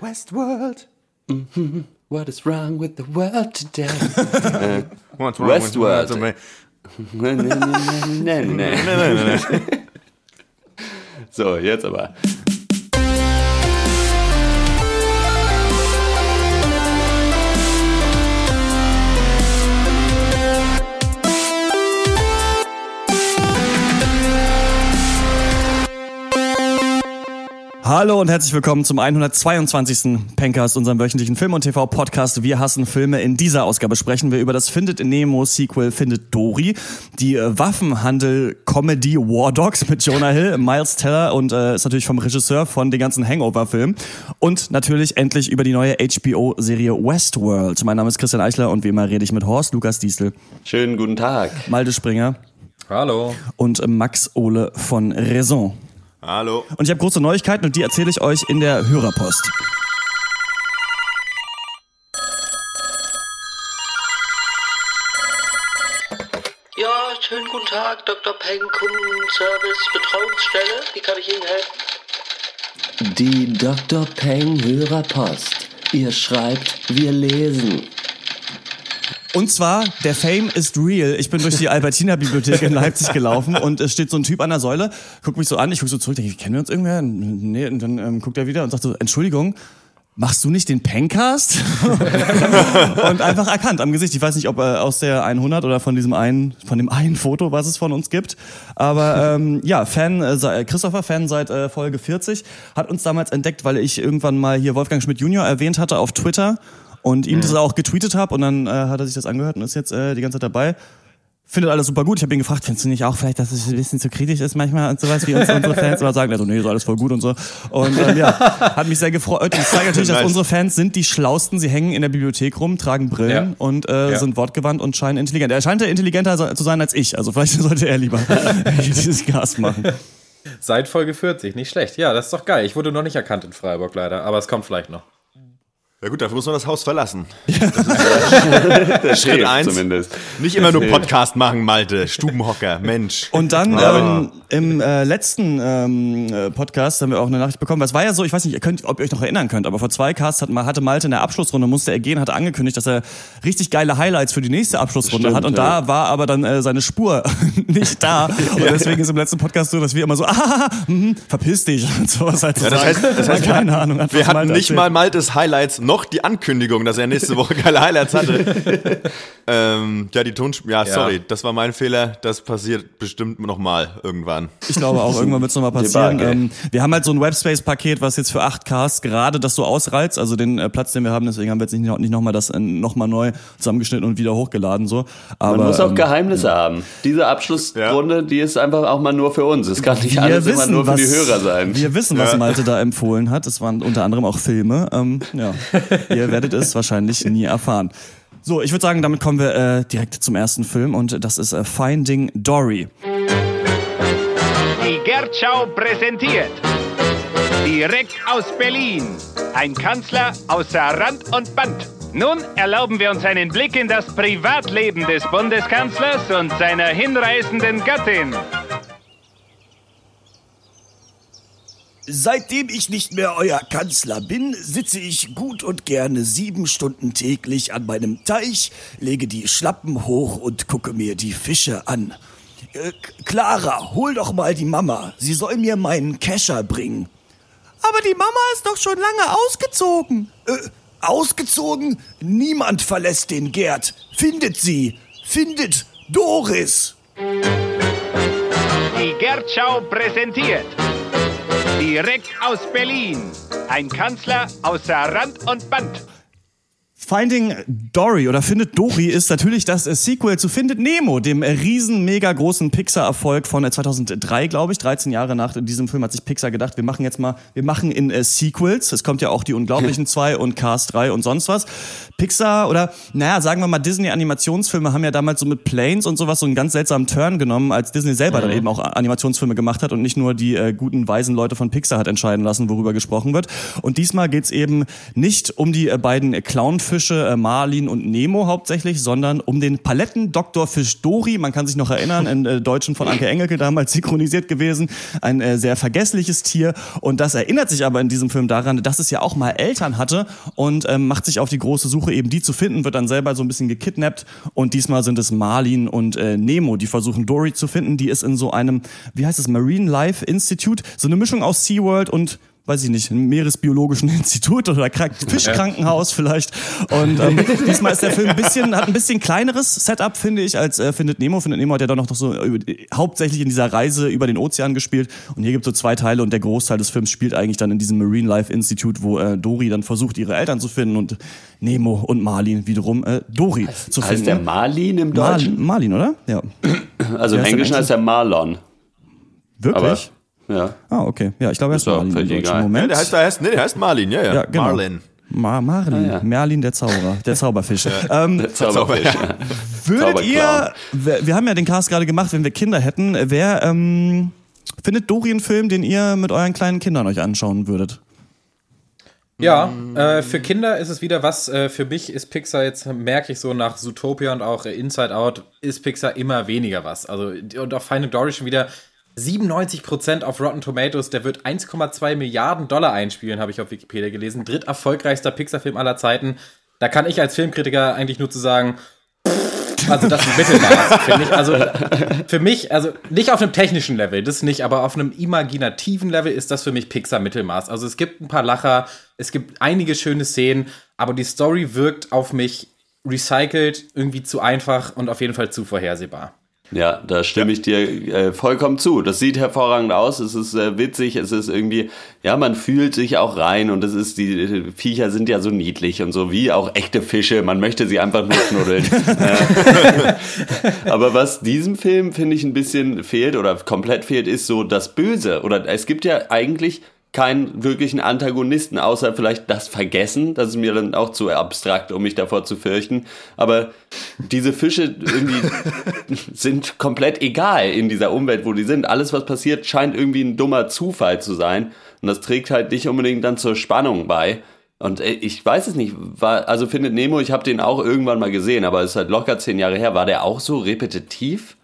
Westworld. Mhm. What is wrong with the world today? What's wrong with Westworld. Nee, nee, nee, nee. So, jetzt aber. Hallo und herzlich willkommen zum 122. Pencast, unserem wöchentlichen Film- und TV-Podcast. Wir hassen Filme. In dieser Ausgabe sprechen wir über das Findet Nemo-Sequel Findet Dory, die äh, Waffenhandel-Comedy War Dogs mit Jonah Hill, Miles Teller und äh, ist natürlich vom Regisseur von den ganzen Hangover-Filmen. Und natürlich endlich über die neue HBO-Serie Westworld. Mein Name ist Christian Eichler und wie immer rede ich mit Horst Lukas Diesel, Schönen guten Tag. Malte Springer Hallo. und äh, Max Ole von Raison. Hallo. Und ich habe große Neuigkeiten und die erzähle ich euch in der Hörerpost. Ja, schönen guten Tag, Dr. Peng, Kundenservice, Betreuungsstelle. Wie kann ich Ihnen helfen? Die Dr. Peng Hörerpost. Ihr schreibt, wir lesen. Und zwar, der Fame ist real. Ich bin durch die Albertina-Bibliothek in Leipzig gelaufen und es steht so ein Typ an der Säule, guckt mich so an, ich guck so zurück, denke, kennen wir uns irgendwer? Nee, und dann ähm, guckt er wieder und sagt so, Entschuldigung, machst du nicht den Pencast? und einfach erkannt am Gesicht. Ich weiß nicht, ob äh, aus der 100 oder von diesem einen, von dem einen Foto, was es von uns gibt. Aber ähm, ja, Fan, äh, Christopher, Fan seit äh, Folge 40, hat uns damals entdeckt, weil ich irgendwann mal hier Wolfgang Schmidt Junior erwähnt hatte auf Twitter und ihm das auch getweetet habe und dann äh, hat er sich das angehört und ist jetzt äh, die ganze Zeit dabei. Findet alles super gut. Ich habe ihn gefragt, findest du nicht auch vielleicht, dass es ein bisschen zu kritisch ist manchmal und sowas, wie uns unsere Fans immer sagen, also nee, ist alles voll gut und so. Und ähm, ja, hat mich sehr gefreut. Das zeigt natürlich, dass unsere Fans sind die schlausten. Sie hängen in der Bibliothek rum, tragen Brillen Ja. und äh, Ja. sind wortgewandt und scheinen intelligent. Er scheint ja intelligenter zu sein als ich. Also vielleicht sollte er lieber dieses Gas machen. Seit Folge 40, nicht schlecht. Ja, das ist doch geil. Ich wurde noch nicht erkannt in Freiburg leider, aber es kommt vielleicht noch. Ja gut, dafür muss man das Haus verlassen. Der Schritt eins. zumindest. Nicht immer nur Podcast machen, Malte. Stubenhocker, Mensch. Und dann Ja. ähm, im äh, letzten ähm, äh, Podcast haben wir auch eine Nachricht bekommen. Was war ja so, ich weiß nicht, ihr könnt, ob ihr euch noch erinnern könnt, aber vor zwei Casts hat, hatte Malte in der Abschlussrunde, musste er gehen, hatte angekündigt, dass er richtig geile Highlights für die nächste Abschlussrunde Stimmt, hat. Und ja. da war aber dann äh, seine Spur nicht da. Und deswegen ist im letzten Podcast so, dass wir immer so, ah, mhm, verpiss dich und sowas halt zu Ja, das heißt, das heißt keine Ahnung. wir hatten nicht erzählt. mal Maltes Highlights, noch die Ankündigung, dass er nächste Woche geile Highlights hatte. ähm, ja, die Tonspur. Ja, sorry, das war mein Fehler. Das passiert bestimmt noch mal irgendwann. Ich glaube auch, irgendwann wird es nochmal passieren. Ähm, wir haben halt so ein Webspace-Paket, was jetzt für 8 Casts gerade das so ausreizt, also den äh, Platz, den wir haben, deswegen haben wir jetzt nicht, noch- nicht nochmal das äh, nochmal neu zusammengeschnitten und wieder hochgeladen. so. Aber, Man muss auch ähm, Geheimnisse haben. Diese Abschlussrunde, die ist einfach auch mal nur für uns. Es kann nicht wir alles immer wissen, nur für was, die Hörer sein. Wir wissen, was Malte da empfohlen hat. Es waren unter anderem auch Filme. Ähm, ja, ihr werdet es wahrscheinlich nie erfahren. So, ich würde sagen, damit kommen wir äh, direkt zum ersten Film und das ist äh, Finding Dory. Die Gertschau präsentiert. Direkt aus Berlin. Ein Kanzler außer Rand und Band. Nun erlauben wir uns einen Blick in das Privatleben des Bundeskanzlers und seiner hinreißenden Gattin. Seitdem ich nicht mehr euer Kanzler bin, sitze ich gut und gerne sieben Stunden täglich an meinem Teich, lege die Schlappen hoch und gucke mir die Fische an. Äh, Clara, hol doch mal die Mama. Sie soll mir meinen Kescher bringen. Aber die Mama ist doch schon lange ausgezogen. Äh, ausgezogen? Niemand verlässt den Gerd. Findet sie. Findet Doris. Die Gertschau präsentiert. Direkt aus Berlin. Ein Kanzler außer Rand und Band. Finding Dory oder Findet Dory ist natürlich das äh, Sequel zu Findet Nemo, dem äh, riesen, mega großen Pixar-Erfolg von äh, 2003, glaube ich. 13 Jahre nach diesem Film hat sich Pixar gedacht, wir machen jetzt mal, wir machen in äh, Sequels. Es kommt ja auch die Unglaublichen 2 und Cars 3 und sonst was. Pixar oder, naja, sagen wir mal, Disney-Animationsfilme haben ja damals so mit Planes und sowas so einen ganz seltsamen Turn genommen, als Disney selber dann eben auch Animationsfilme gemacht hat und nicht nur die äh, guten, weisen Leute von Pixar hat entscheiden lassen, worüber gesprochen wird. Und diesmal geht's eben nicht um die äh, beiden äh, Clown-Filme, Fische äh, Marlin und Nemo hauptsächlich, sondern um den Paletten-Doktorfisch Dori. Man kann sich noch erinnern, in äh, Deutschen von Anke Engelke damals synchronisiert gewesen. Ein äh, sehr vergessliches Tier. Und das erinnert sich aber in diesem Film daran, dass es ja auch mal Eltern hatte und ähm, macht sich auf die große Suche, eben die zu finden, wird dann selber so ein bisschen gekidnappt. Und diesmal sind es Marlin und äh, Nemo, die versuchen Dory zu finden. Die ist in so einem, wie heißt es, Marine Life Institute. So eine Mischung aus SeaWorld und weiß ich nicht, einem Meeresbiologischen Institut oder Krank Fischkrankenhaus vielleicht. Und ähm, diesmal ist der Film ein bisschen, hat ein bisschen kleineres Setup, finde ich, als äh, Findet Nemo. Findet Nemo hat ja doch noch so über, hauptsächlich in dieser Reise über den Ozean gespielt. Und hier gibt es so zwei Teile und der Großteil des Films spielt eigentlich dann in diesem Marine Life Institute, wo äh, Dory dann versucht, ihre Eltern zu finden und Nemo und Marlin wiederum äh, Dory zu finden. Heißt der Marlin im Marlin, Deutschen? Marlin, oder? Ja. Also im Englischen heißt der Marlon. Wirklich? Ja. ah, okay. Ja, ich glaube, er ist Ist Marlin im deutschen. Moment. Ja, der heißt, der heißt, nee, der heißt Marlin, ja, ja. Ja, genau. Marlin. Ma Marlin, Ah, ja. Merlin der Zauberer, der Zauberfisch. Ähm, Der Zauberfisch. Zauber- würdet ihr, wir, wir haben ja den Cast gerade gemacht, wenn wir Kinder hätten, wer ähm, findet Dori einen Film, den ihr mit euren kleinen Kindern euch anschauen würdet? Ja, äh, für Kinder ist es wieder was. Äh, für mich ist Pixar jetzt, merke ich so nach Zootopia und auch Inside Out, ist Pixar immer weniger was. Also, und auch Finding Dory schon wieder 97% auf Rotten Tomatoes. Der wird 1,2 Milliarden Dollar einspielen, habe ich auf Wikipedia gelesen. Dritt erfolgreichster Pixar-Film aller Zeiten. Da kann ich als Filmkritiker eigentlich nur zu sagen, also das ist ein Mittelmaß, finde ich. Also für mich, also nicht auf einem technischen Level, das nicht, aber auf einem imaginativen Level ist das für mich Pixar Mittelmaß. Also es gibt ein paar Lacher, es gibt einige schöne Szenen, aber die Story wirkt auf mich recycelt, irgendwie zu einfach und auf jeden Fall zu vorhersehbar. Ja, da stimme ich dir äh, vollkommen zu. Das sieht hervorragend aus, es ist äh, witzig, es ist irgendwie, ja, man fühlt sich auch rein und es ist, die, die Viecher sind ja so niedlich und so wie auch echte Fische, man möchte sie einfach nur knuddeln. Aber was diesem Film, finde ich, ein bisschen fehlt oder komplett fehlt, ist so das Böse. Oder es gibt ja eigentlich keinen wirklichen Antagonisten, außer vielleicht das Vergessen. Das ist mir dann auch zu abstrakt, um mich davor zu fürchten. Aber diese Fische irgendwie sind komplett egal in dieser Umwelt, wo die sind. Alles, was passiert, scheint irgendwie ein dummer Zufall zu sein. Und das trägt halt nicht unbedingt dann zur Spannung bei. Und äh, ich weiß es nicht, war, also findet Nemo, ich habe den auch irgendwann mal gesehen, aber es ist halt locker zehn Jahre her. War der auch so repetitiv?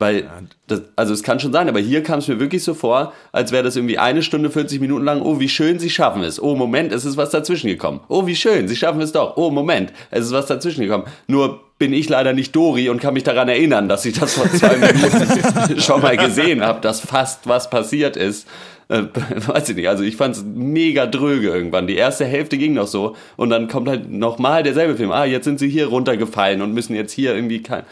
Weil, das, also es kann schon sein, aber hier kam es mir wirklich so vor, als wäre das irgendwie eine Stunde 40 Minuten lang. Oh, wie schön sie schaffen es. Oh, Moment, es ist was dazwischen gekommen. Oh, wie schön, sie schaffen es doch. Oh, Moment, es ist was dazwischen gekommen. Nur bin ich leider nicht Dori und kann mich daran erinnern, dass ich das vor zwei Minuten schon mal gesehen habe, dass fast was passiert ist. Äh, weiß ich nicht, also ich fand es mega dröge irgendwann. Die erste Hälfte ging noch so und dann kommt halt nochmal derselbe Film. Ah, jetzt sind sie hier runtergefallen und müssen jetzt hier irgendwie kein.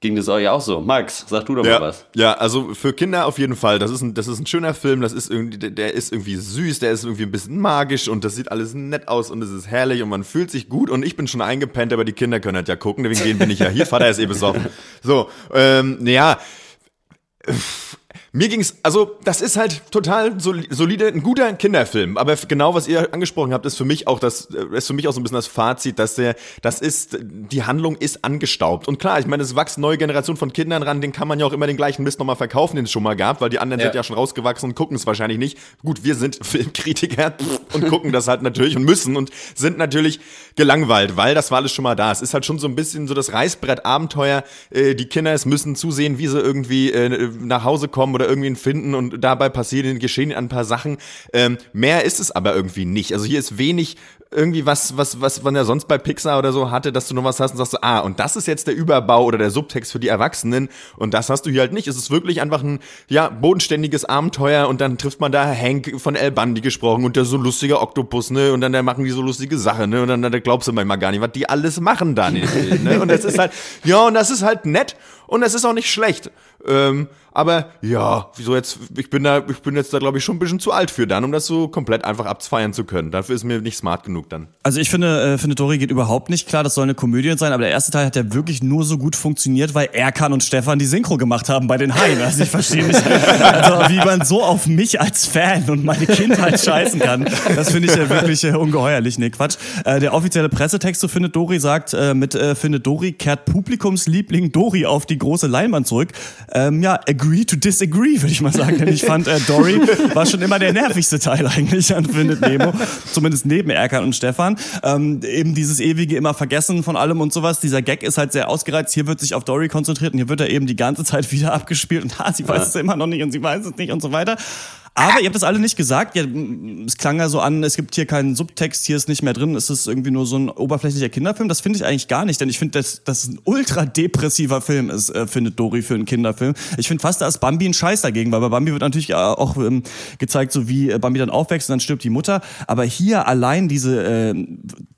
Ging das euch auch so? Max, sag du doch Ja, mal was. ja, also für Kinder auf jeden Fall. Das ist ein, das ist ein schöner Film. Das ist irgendwie, der- ist irgendwie süß, der ist irgendwie ein bisschen magisch und das sieht alles nett aus und es ist herrlich und man fühlt sich gut und ich bin schon eingepennt, aber die Kinder können halt ja gucken. Wegen denen bin ich ja hier. Vater ist eh besoffen. So, ähm, naja. Mir ging's, also das ist halt total soli- solide, ein guter Kinderfilm. Aber genau was ihr angesprochen habt, ist für mich auch das, äh, ist für mich auch so ein bisschen das Fazit, dass der, das ist, die Handlung ist angestaubt. Und klar, ich meine, es wächst neue Generation von Kindern ran, den kann man ja auch immer den gleichen Mist nochmal verkaufen, den es schon mal gab, weil die anderen Ja. sind ja schon rausgewachsen und gucken es wahrscheinlich nicht. Gut, wir sind Filmkritiker und gucken das halt natürlich und müssen und sind natürlich gelangweilt, weil das war alles schon mal da. Es ist halt schon so ein bisschen so das Reißbrett-Abenteuer. Äh, die Kinder es müssen zusehen, wie sie irgendwie äh, nach Hause kommen oder irgendwen finden und dabei passieren, geschehen ein paar Sachen. Ähm, mehr ist es aber irgendwie nicht. Also hier ist wenig irgendwie was, was, was man ja sonst bei Pixar oder so hatte, dass du noch was hast und sagst, so, ah, und das ist jetzt der Überbau oder der Subtext für die Erwachsenen und das hast du hier halt nicht. Es ist wirklich einfach ein, ja, bodenständiges Abenteuer und dann trifft man da Hank von El Bundy gesprochen und der so lustiger Oktopus, ne, und dann da machen die so lustige Sachen, ne, und dann da glaubst du manchmal gar nicht, was die alles machen da, ne? und das ist halt, ja, und das ist halt nett und das ist auch nicht schlecht. Ähm, aber ja, wieso jetzt, ich bin da, ich bin jetzt da glaube ich schon ein bisschen zu alt für dann, um das so komplett einfach abfeiern zu können. Dafür ist mir nicht smart genug dann. Also ich finde, äh, finde Dory geht überhaupt nicht klar, das soll eine Komödie sein, aber der erste Teil hat ja wirklich nur so gut funktioniert, weil Erkan und Stefan die Synchro gemacht haben bei den Haien. Also ich verstehe nicht, also wie man so auf mich als Fan und meine Kindheit scheißen kann. Das finde ich ja wirklich äh, ungeheuerlich. Nee, Quatsch. Äh, der offizielle Pressetext zu Findet Dory sagt, äh, mit äh, Findet Dory kehrt Publikumsliebling Dory auf die große Leinwand zurück. ähm, ja, agree to disagree, würde ich mal sagen. Denn ich fand, äh, Dory war schon immer der nervigste Teil eigentlich an Findet Nemo. Zumindest neben Erkan und Stefan. Ähm, eben dieses ewige immer Vergessen von allem und sowas. Dieser Gag ist halt sehr ausgereizt. Hier wird sich auf Dory konzentriert und hier wird er eben die ganze Zeit wieder abgespielt und ha, sie weiß es immer noch nicht und sie weiß es nicht und so weiter. Aber ihr habt das alle nicht gesagt. Ja, es klang ja so an, es gibt hier keinen Subtext, hier ist nicht mehr drin, es ist irgendwie nur so ein oberflächlicher Kinderfilm. Das finde ich eigentlich gar nicht, denn ich finde, dass das ein ultra depressiver Film ist, äh, findet Dory für einen Kinderfilm. Ich finde fast, da ist Bambi ein Scheiß dagegen, weil bei Bambi wird natürlich auch ähm, gezeigt, so wie äh, Bambi dann aufwächst und dann stirbt die Mutter. Aber hier allein diese äh,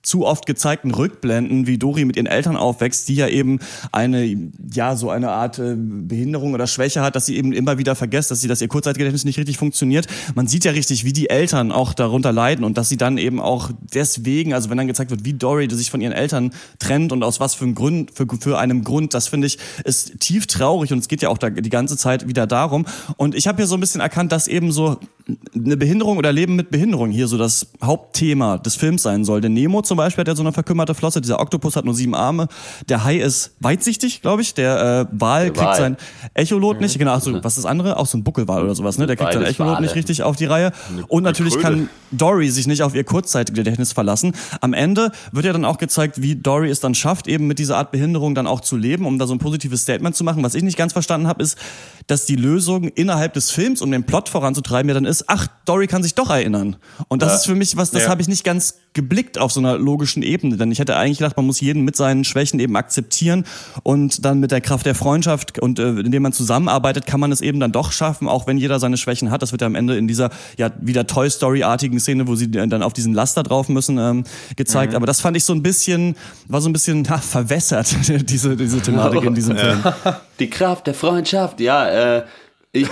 zu oft gezeigten Rückblenden, wie Dori mit ihren Eltern aufwächst, die ja eben eine, ja, so eine Art äh, Behinderung oder Schwäche hat, dass sie eben immer wieder vergisst, dass sie, dass ihr Kurzzeitgedächtnis nicht richtig funktioniert. Man sieht ja richtig, wie die Eltern auch darunter leiden und dass sie dann eben auch deswegen, also wenn dann gezeigt wird, wie Dory sich von ihren Eltern trennt und aus was für einem Grund, für, für einem Grund, das finde ich, ist tief traurig und es geht ja auch da, die ganze Zeit wieder darum. Und ich habe hier so ein bisschen erkannt, dass eben so eine Behinderung oder Leben mit Behinderung hier so das Hauptthema des Films sein soll. Denn Nemo zum Beispiel hat ja so eine verkümmerte Flosse, dieser Oktopus hat nur sieben Arme, der Hai ist weitsichtig, glaube ich, der äh, Wal Der kriegt Wal. sein Echolot nicht, genau, ach so, was ist das andere? Auch so ein Buckelwal oder sowas, ne? Der kriegt sein Beides Echolot Wale. nicht richtig auf die Reihe. Und natürlich kann Dory sich nicht auf ihr Kurzzeitgedächtnis verlassen. Am Ende wird ja dann auch gezeigt, wie Dory es dann schafft, eben mit dieser Art Behinderung dann auch zu leben, um da so ein positives Statement zu machen. Was ich nicht ganz verstanden habe, ist, dass die Lösung innerhalb des Films, um den Plot voranzutreiben, ja dann ist, ach, Dory kann sich doch erinnern. Und das ist für mich was, das Ja. habe ich nicht ganz geblickt auf so einer logischen Ebene. Denn ich hätte eigentlich gedacht, man muss jeden mit seinen Schwächen eben akzeptieren und dann mit der Kraft der Freundschaft und äh, indem man zusammenarbeitet, kann man es eben dann doch schaffen, auch wenn jeder seine Schwächen hat. Das wird ja am Ende in dieser ja wieder Toy Story-artigen Szene, wo sie dann auf diesen Laster drauf müssen, ähm, gezeigt. Aber das fand ich so ein bisschen, war so ein bisschen na, verwässert, diese, diese Thematik in diesem Film. Die Kraft der Freundschaft, ja, äh, ich,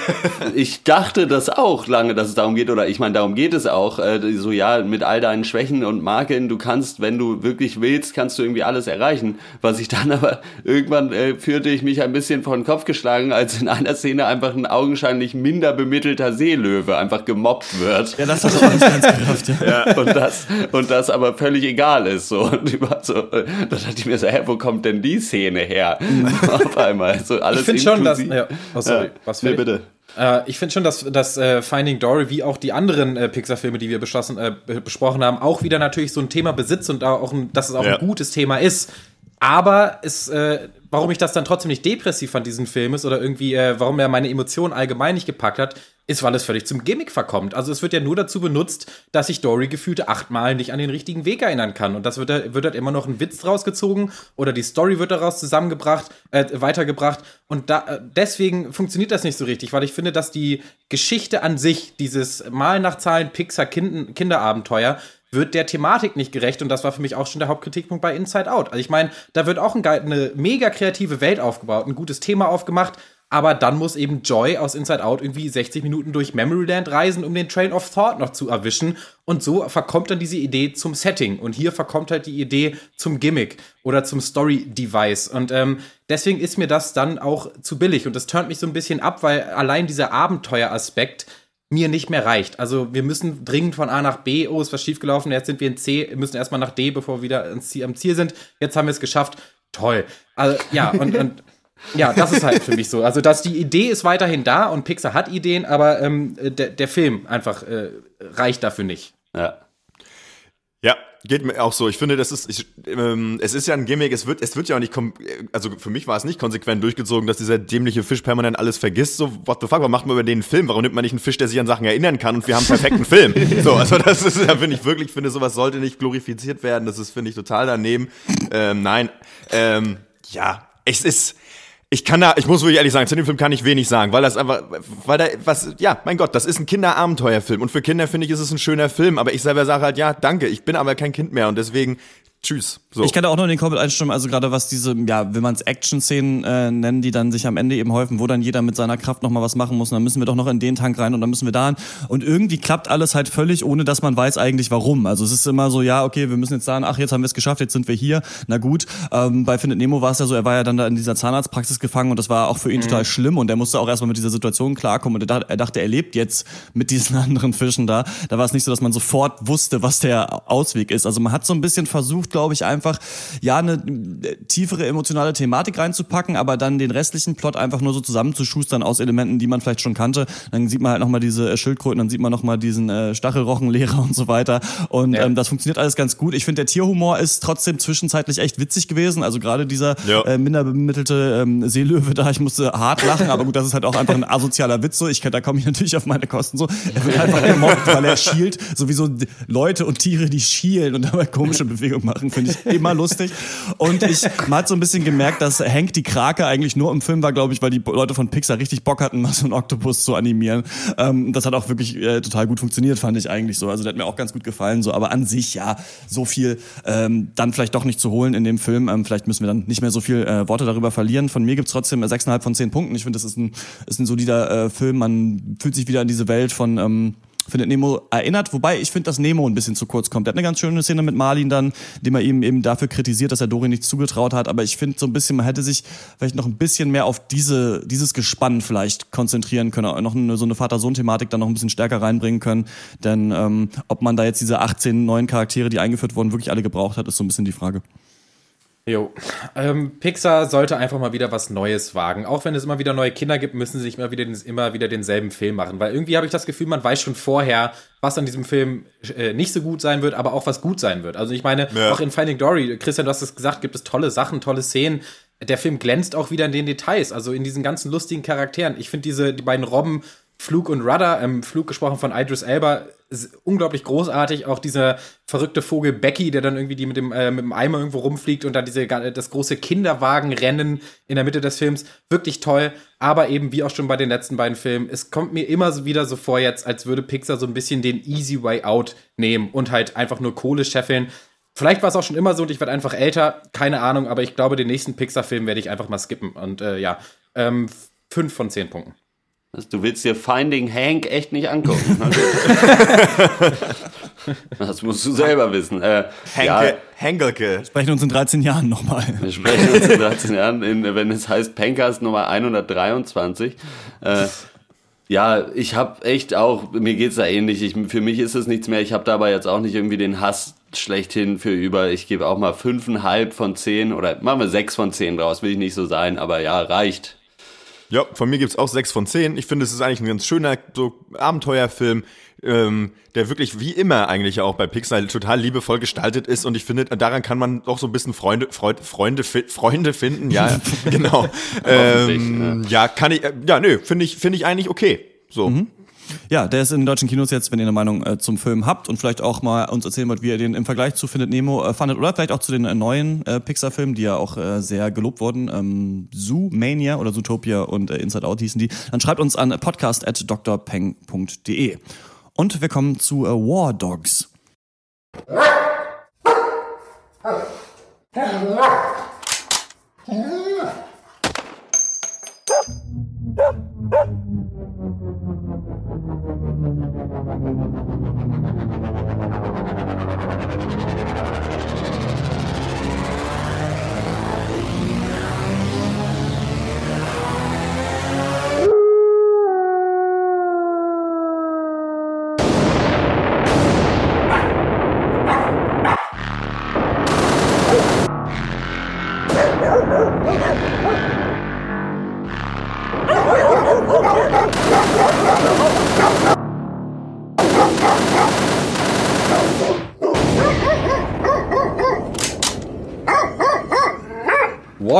ich dachte das auch lange, dass es darum geht, oder ich meine, darum geht es auch, äh, so ja, mit all deinen Schwächen und Makeln, du kannst, wenn du wirklich willst, kannst du irgendwie alles erreichen. Was ich dann aber, irgendwann äh, führte ich mich ein bisschen vor den Kopf geschlagen, als in einer Szene einfach ein augenscheinlich minder bemittelter Seelöwe einfach gemobbt wird. Ja, das hat auch nicht ganz gerafft, ja. Ja, und das, und das aber völlig egal ist. So. Und ich war so, äh, da dachte ich mir so, hä, wo kommt denn die Szene her? Auf einmal. So alles Ich finde schon, dass. Ja, oh, sorry, Ja. was für bitte. Äh, ich finde schon, dass, dass äh, Finding Dory, wie auch die anderen äh, Pixar-Filme, die wir äh, be- besprochen haben, auch wieder natürlich so ein Thema besitzt und auch ein, dass es auch Ja. ein gutes Thema ist. Aber es, äh, warum ich das dann trotzdem nicht depressiv fand, diesen Film ist, oder irgendwie, äh, warum er meine Emotionen allgemein nicht gepackt hat, ist, weil es völlig zum Gimmick verkommt. Also es wird ja nur dazu benutzt, dass sich Dory gefühlte achtmal nicht an den richtigen Weg erinnern kann. Und das wird, wird halt immer noch ein Witz draus gezogen oder die Story wird daraus zusammengebracht, äh, weitergebracht. Und da, äh, deswegen funktioniert das nicht so richtig, weil ich finde, dass die Geschichte an sich, dieses Mal nach Zahlen Pixar -Kind Kinderabenteuer, wird der Thematik nicht gerecht und das war für mich auch schon der Hauptkritikpunkt bei Inside Out. Also ich meine, da wird auch ein, eine mega kreative Welt aufgebaut, ein gutes Thema aufgemacht, aber dann muss eben Joy aus Inside Out irgendwie 60 Minuten durch Memoryland reisen, um den Train of Thought noch zu erwischen und so verkommt dann diese Idee zum Setting und hier verkommt halt die Idee zum Gimmick oder zum Story-Device und ähm, deswegen ist mir das dann auch zu billig und das turnt mich so ein bisschen ab, weil allein dieser Abenteueraspekt mir nicht mehr reicht. Also wir müssen dringend von A nach B, oh, ist was schiefgelaufen, jetzt sind wir in C, müssen erstmal nach D, bevor wir wieder Ziel, am Ziel sind. Jetzt haben wir es geschafft. Toll. Also, ja, und, und ja, das ist halt für mich so. Also, dass die Idee ist weiterhin da und Pixar hat Ideen, aber ähm, der, der Film einfach äh, reicht dafür nicht. Ja. Ja, geht mir auch so. Ich finde, das ist, ich, ähm, es ist ja ein Gimmick, es wird, es wird ja auch nicht, also für mich war es nicht konsequent durchgezogen, dass dieser dämliche Fisch permanent alles vergisst. So, what the fuck, warum macht man über den einen Film? Warum nimmt man nicht einen Fisch, der sich an Sachen erinnern kann und wir haben einen perfekten Film? So, also das ist, da finde ich wirklich, finde, sowas sollte nicht glorifiziert werden. Das ist, finde ich, total daneben. Ähm, nein, ähm, ja, es ist, ich kann da, ich muss wirklich ehrlich sagen, zu dem Film kann ich wenig sagen, weil das einfach, weil da, was, ja, mein Gott, das ist ein Kinderabenteuerfilm und für Kinder finde ich, ist es ein schöner Film, aber ich selber sage halt, ja, danke, ich bin aber kein Kind mehr und deswegen, tschüss. So. Ich kann da auch nur in den Kommentar einstimmen, also gerade was diese, ja, will man es Action-Szenen äh, nennen, die dann sich am Ende eben häufen, wo dann jeder mit seiner Kraft nochmal was machen muss und dann müssen wir doch noch in den Tank rein und dann müssen wir da hin. Und irgendwie klappt alles halt völlig, ohne dass man weiß eigentlich warum. Also es ist immer so, ja, okay, wir müssen jetzt sagen, ach, jetzt haben wir es geschafft, jetzt sind wir hier, na gut. Ähm, bei Findet Nemo war es ja so, er war ja dann da in dieser Zahnarztpraxis gefangen und das war auch für ihn total schlimm und er musste auch erstmal mit dieser Situation klarkommen und er dachte, er lebt jetzt mit diesen anderen Fischen da. Da war es nicht so, dass man sofort wusste, was der Ausweg ist. Also man hat so ein bisschen versucht, glaube ich, einfach, ja, eine äh, tiefere emotionale Thematik reinzupacken, aber dann den restlichen Plot einfach nur so zusammenzuschustern aus Elementen, die man vielleicht schon kannte. Dann sieht man halt nochmal diese äh, Schildkröten, dann sieht man nochmal diesen äh, Stachelrochenlehrer und so weiter. Und Ja. ähm, das funktioniert alles ganz gut. Ich finde, der Tierhumor ist trotzdem zwischenzeitlich echt witzig gewesen. Also gerade dieser Ja. äh, minder bemittelte ähm, Seelöwe da, ich musste hart lachen, aber gut, das ist halt auch einfach ein asozialer Witz. So, ich da komme ich natürlich auf meine Kosten so. Er wird einfach gemobbt, weil er schielt, sowieso Leute und Tiere, die schielen und dabei komische Bewegungen machen, finde ich immer lustig. Und ich man hat so ein bisschen gemerkt, dass Hank die Krake eigentlich nur im Film war, glaube ich, weil die Leute von Pixar richtig Bock hatten, mal so einen Oktopus zu animieren. Ähm, das hat auch wirklich äh, total gut funktioniert, fand ich eigentlich so. Also der hat mir auch ganz gut gefallen, so. Aber an sich ja so viel ähm, dann vielleicht doch nicht zu holen in dem Film. Ähm, vielleicht müssen wir dann nicht mehr so viel äh, Worte darüber verlieren. Von mir gibt's trotzdem äh, 6,5 von 10 Punkten. Ich finde, das ist ein, ist ein solider äh, Film. Man fühlt sich wieder in diese Welt von ähm, findet Nemo erinnert, wobei ich finde, dass Nemo ein bisschen zu kurz kommt. Er hat eine ganz schöne Szene mit Marlin dann, indem er ihm eben dafür kritisiert, dass er Dory nichts zugetraut hat. Aber ich finde so ein bisschen, man hätte sich vielleicht noch ein bisschen mehr auf diese, dieses Gespann vielleicht konzentrieren können, noch eine, so eine Vater-Sohn-Thematik dann noch ein bisschen stärker reinbringen können. Denn ähm, ob man da jetzt diese 18 neuen Charaktere, die eingeführt wurden, wirklich alle gebraucht hat, ist so ein bisschen die Frage. Jo. Ähm, Pixar sollte einfach mal wieder was Neues wagen. Auch wenn es immer wieder neue Kinder gibt, müssen sie sich immer wieder, den, immer wieder denselben Film machen. Weil irgendwie habe ich das Gefühl, man weiß schon vorher, was an diesem Film äh, nicht so gut sein wird, aber auch was gut sein wird. Also ich meine, Ja. auch in Finding Dory, Christian, du hast es gesagt, gibt es tolle Sachen, tolle Szenen. Der Film glänzt auch wieder in den Details, also in diesen ganzen lustigen Charakteren. Ich finde diese, die beiden Robben, Flug und Rudder, ähm, Flug gesprochen von Idris Elba, unglaublich großartig. Auch dieser verrückte Vogel Becky, der dann irgendwie die mit dem, äh, mit dem Eimer irgendwo rumfliegt und dann diese, ga- das große Kinderwagenrennen in der Mitte des Films. Wirklich toll. Aber eben, wie auch schon bei den letzten beiden Filmen, es kommt mir immer wieder so vor jetzt, als würde Pixar so ein bisschen den Easy Way Out nehmen und halt einfach nur Kohle scheffeln. Vielleicht war es auch schon immer so und ich werde einfach älter, keine Ahnung, aber ich glaube, den nächsten Pixar-Film werde ich einfach mal skippen. Und äh, ja, ähm, fünf von zehn Punkten. Also, Du willst dir Finding Hank echt nicht angucken. Das musst du selber wissen. Äh, ja, Henke, Hengelke. Sprechen uns in 13 Jahren nochmal. wir sprechen uns in 13 Jahren, in, wenn es heißt Pencast Nummer 123. Äh, ja, ich habe echt auch, mir geht's da ähnlich. Ich, für mich ist es nichts mehr. Ich habe dabei jetzt auch nicht irgendwie den Hass schlechthin für über. Ich gebe auch mal fünfeinhalb von zehn oder machen wir sechs von zehn draus. Will ich nicht so sein, aber ja, reicht. Ja, von mir gibt's auch sechs von zehn. Ich finde, es ist eigentlich ein ganz schöner so Abenteuerfilm, ähm, der wirklich wie immer eigentlich auch bei Pixar total liebevoll gestaltet ist. Und ich finde, daran kann man auch so ein bisschen Freunde, Freund, Freunde, Freunde finden. Ja, genau. ähm, ja, kann ich. Äh, ja, nö, finde ich, finde ich eigentlich okay. So. Ja, der ist in den deutschen Kinos jetzt, wenn ihr eine Meinung äh, zum Film habt und vielleicht auch mal uns erzählen wollt, wie ihr den im Vergleich zu Findet Nemo äh, fandet oder vielleicht auch zu den äh, neuen äh, Pixar-Filmen, die ja auch äh, sehr gelobt wurden. Ähm, Zoo Mania oder Zootopia und äh, Inside Out hießen die. Dann schreibt uns an podcast at drpeng.de. Und wir kommen zu War Dogs.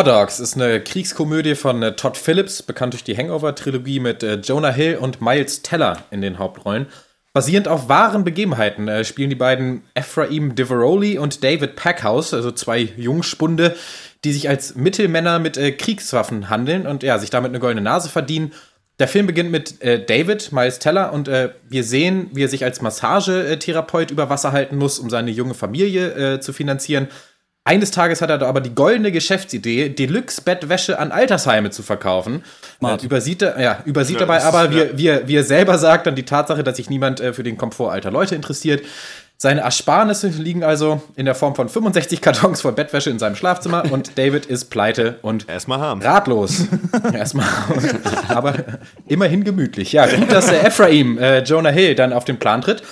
Dogs ist eine Kriegskomödie von äh, Todd Phillips, bekannt durch die Hangover-Trilogie mit äh, Jonah Hill und Miles Teller in den Hauptrollen. Basierend auf wahren Begebenheiten äh, spielen die beiden Ephraim Diveroli und David Packhouse, also zwei Jungspunde, die sich als Mittelmänner mit äh, Kriegswaffen handeln und ja, sich damit eine goldene Nase verdienen. Der Film beginnt mit äh, David, Miles Teller, und äh, wir sehen, wie er sich als Massagetherapeut über Wasser halten muss, um seine junge Familie zu finanzieren. Eines Tages hat er da aber die goldene Geschäftsidee, Deluxe-Bettwäsche an Altersheime zu verkaufen. Äh, übersieht, er, ja, übersieht Ja, dabei aber, wie, ja. er- wie, wie er selber sagt, dann die Tatsache, dass sich niemand äh, für den Komfort alter Leute interessiert. Seine Ersparnisse liegen also in der Form von 65 Kartons voll Bettwäsche in seinem Schlafzimmer und David ist pleite und Erstmal haben. ratlos. Erstmal. Aber immerhin gemütlich. Ja, gut, dass der Ephraim äh, Jonah Hill dann auf den Plan tritt.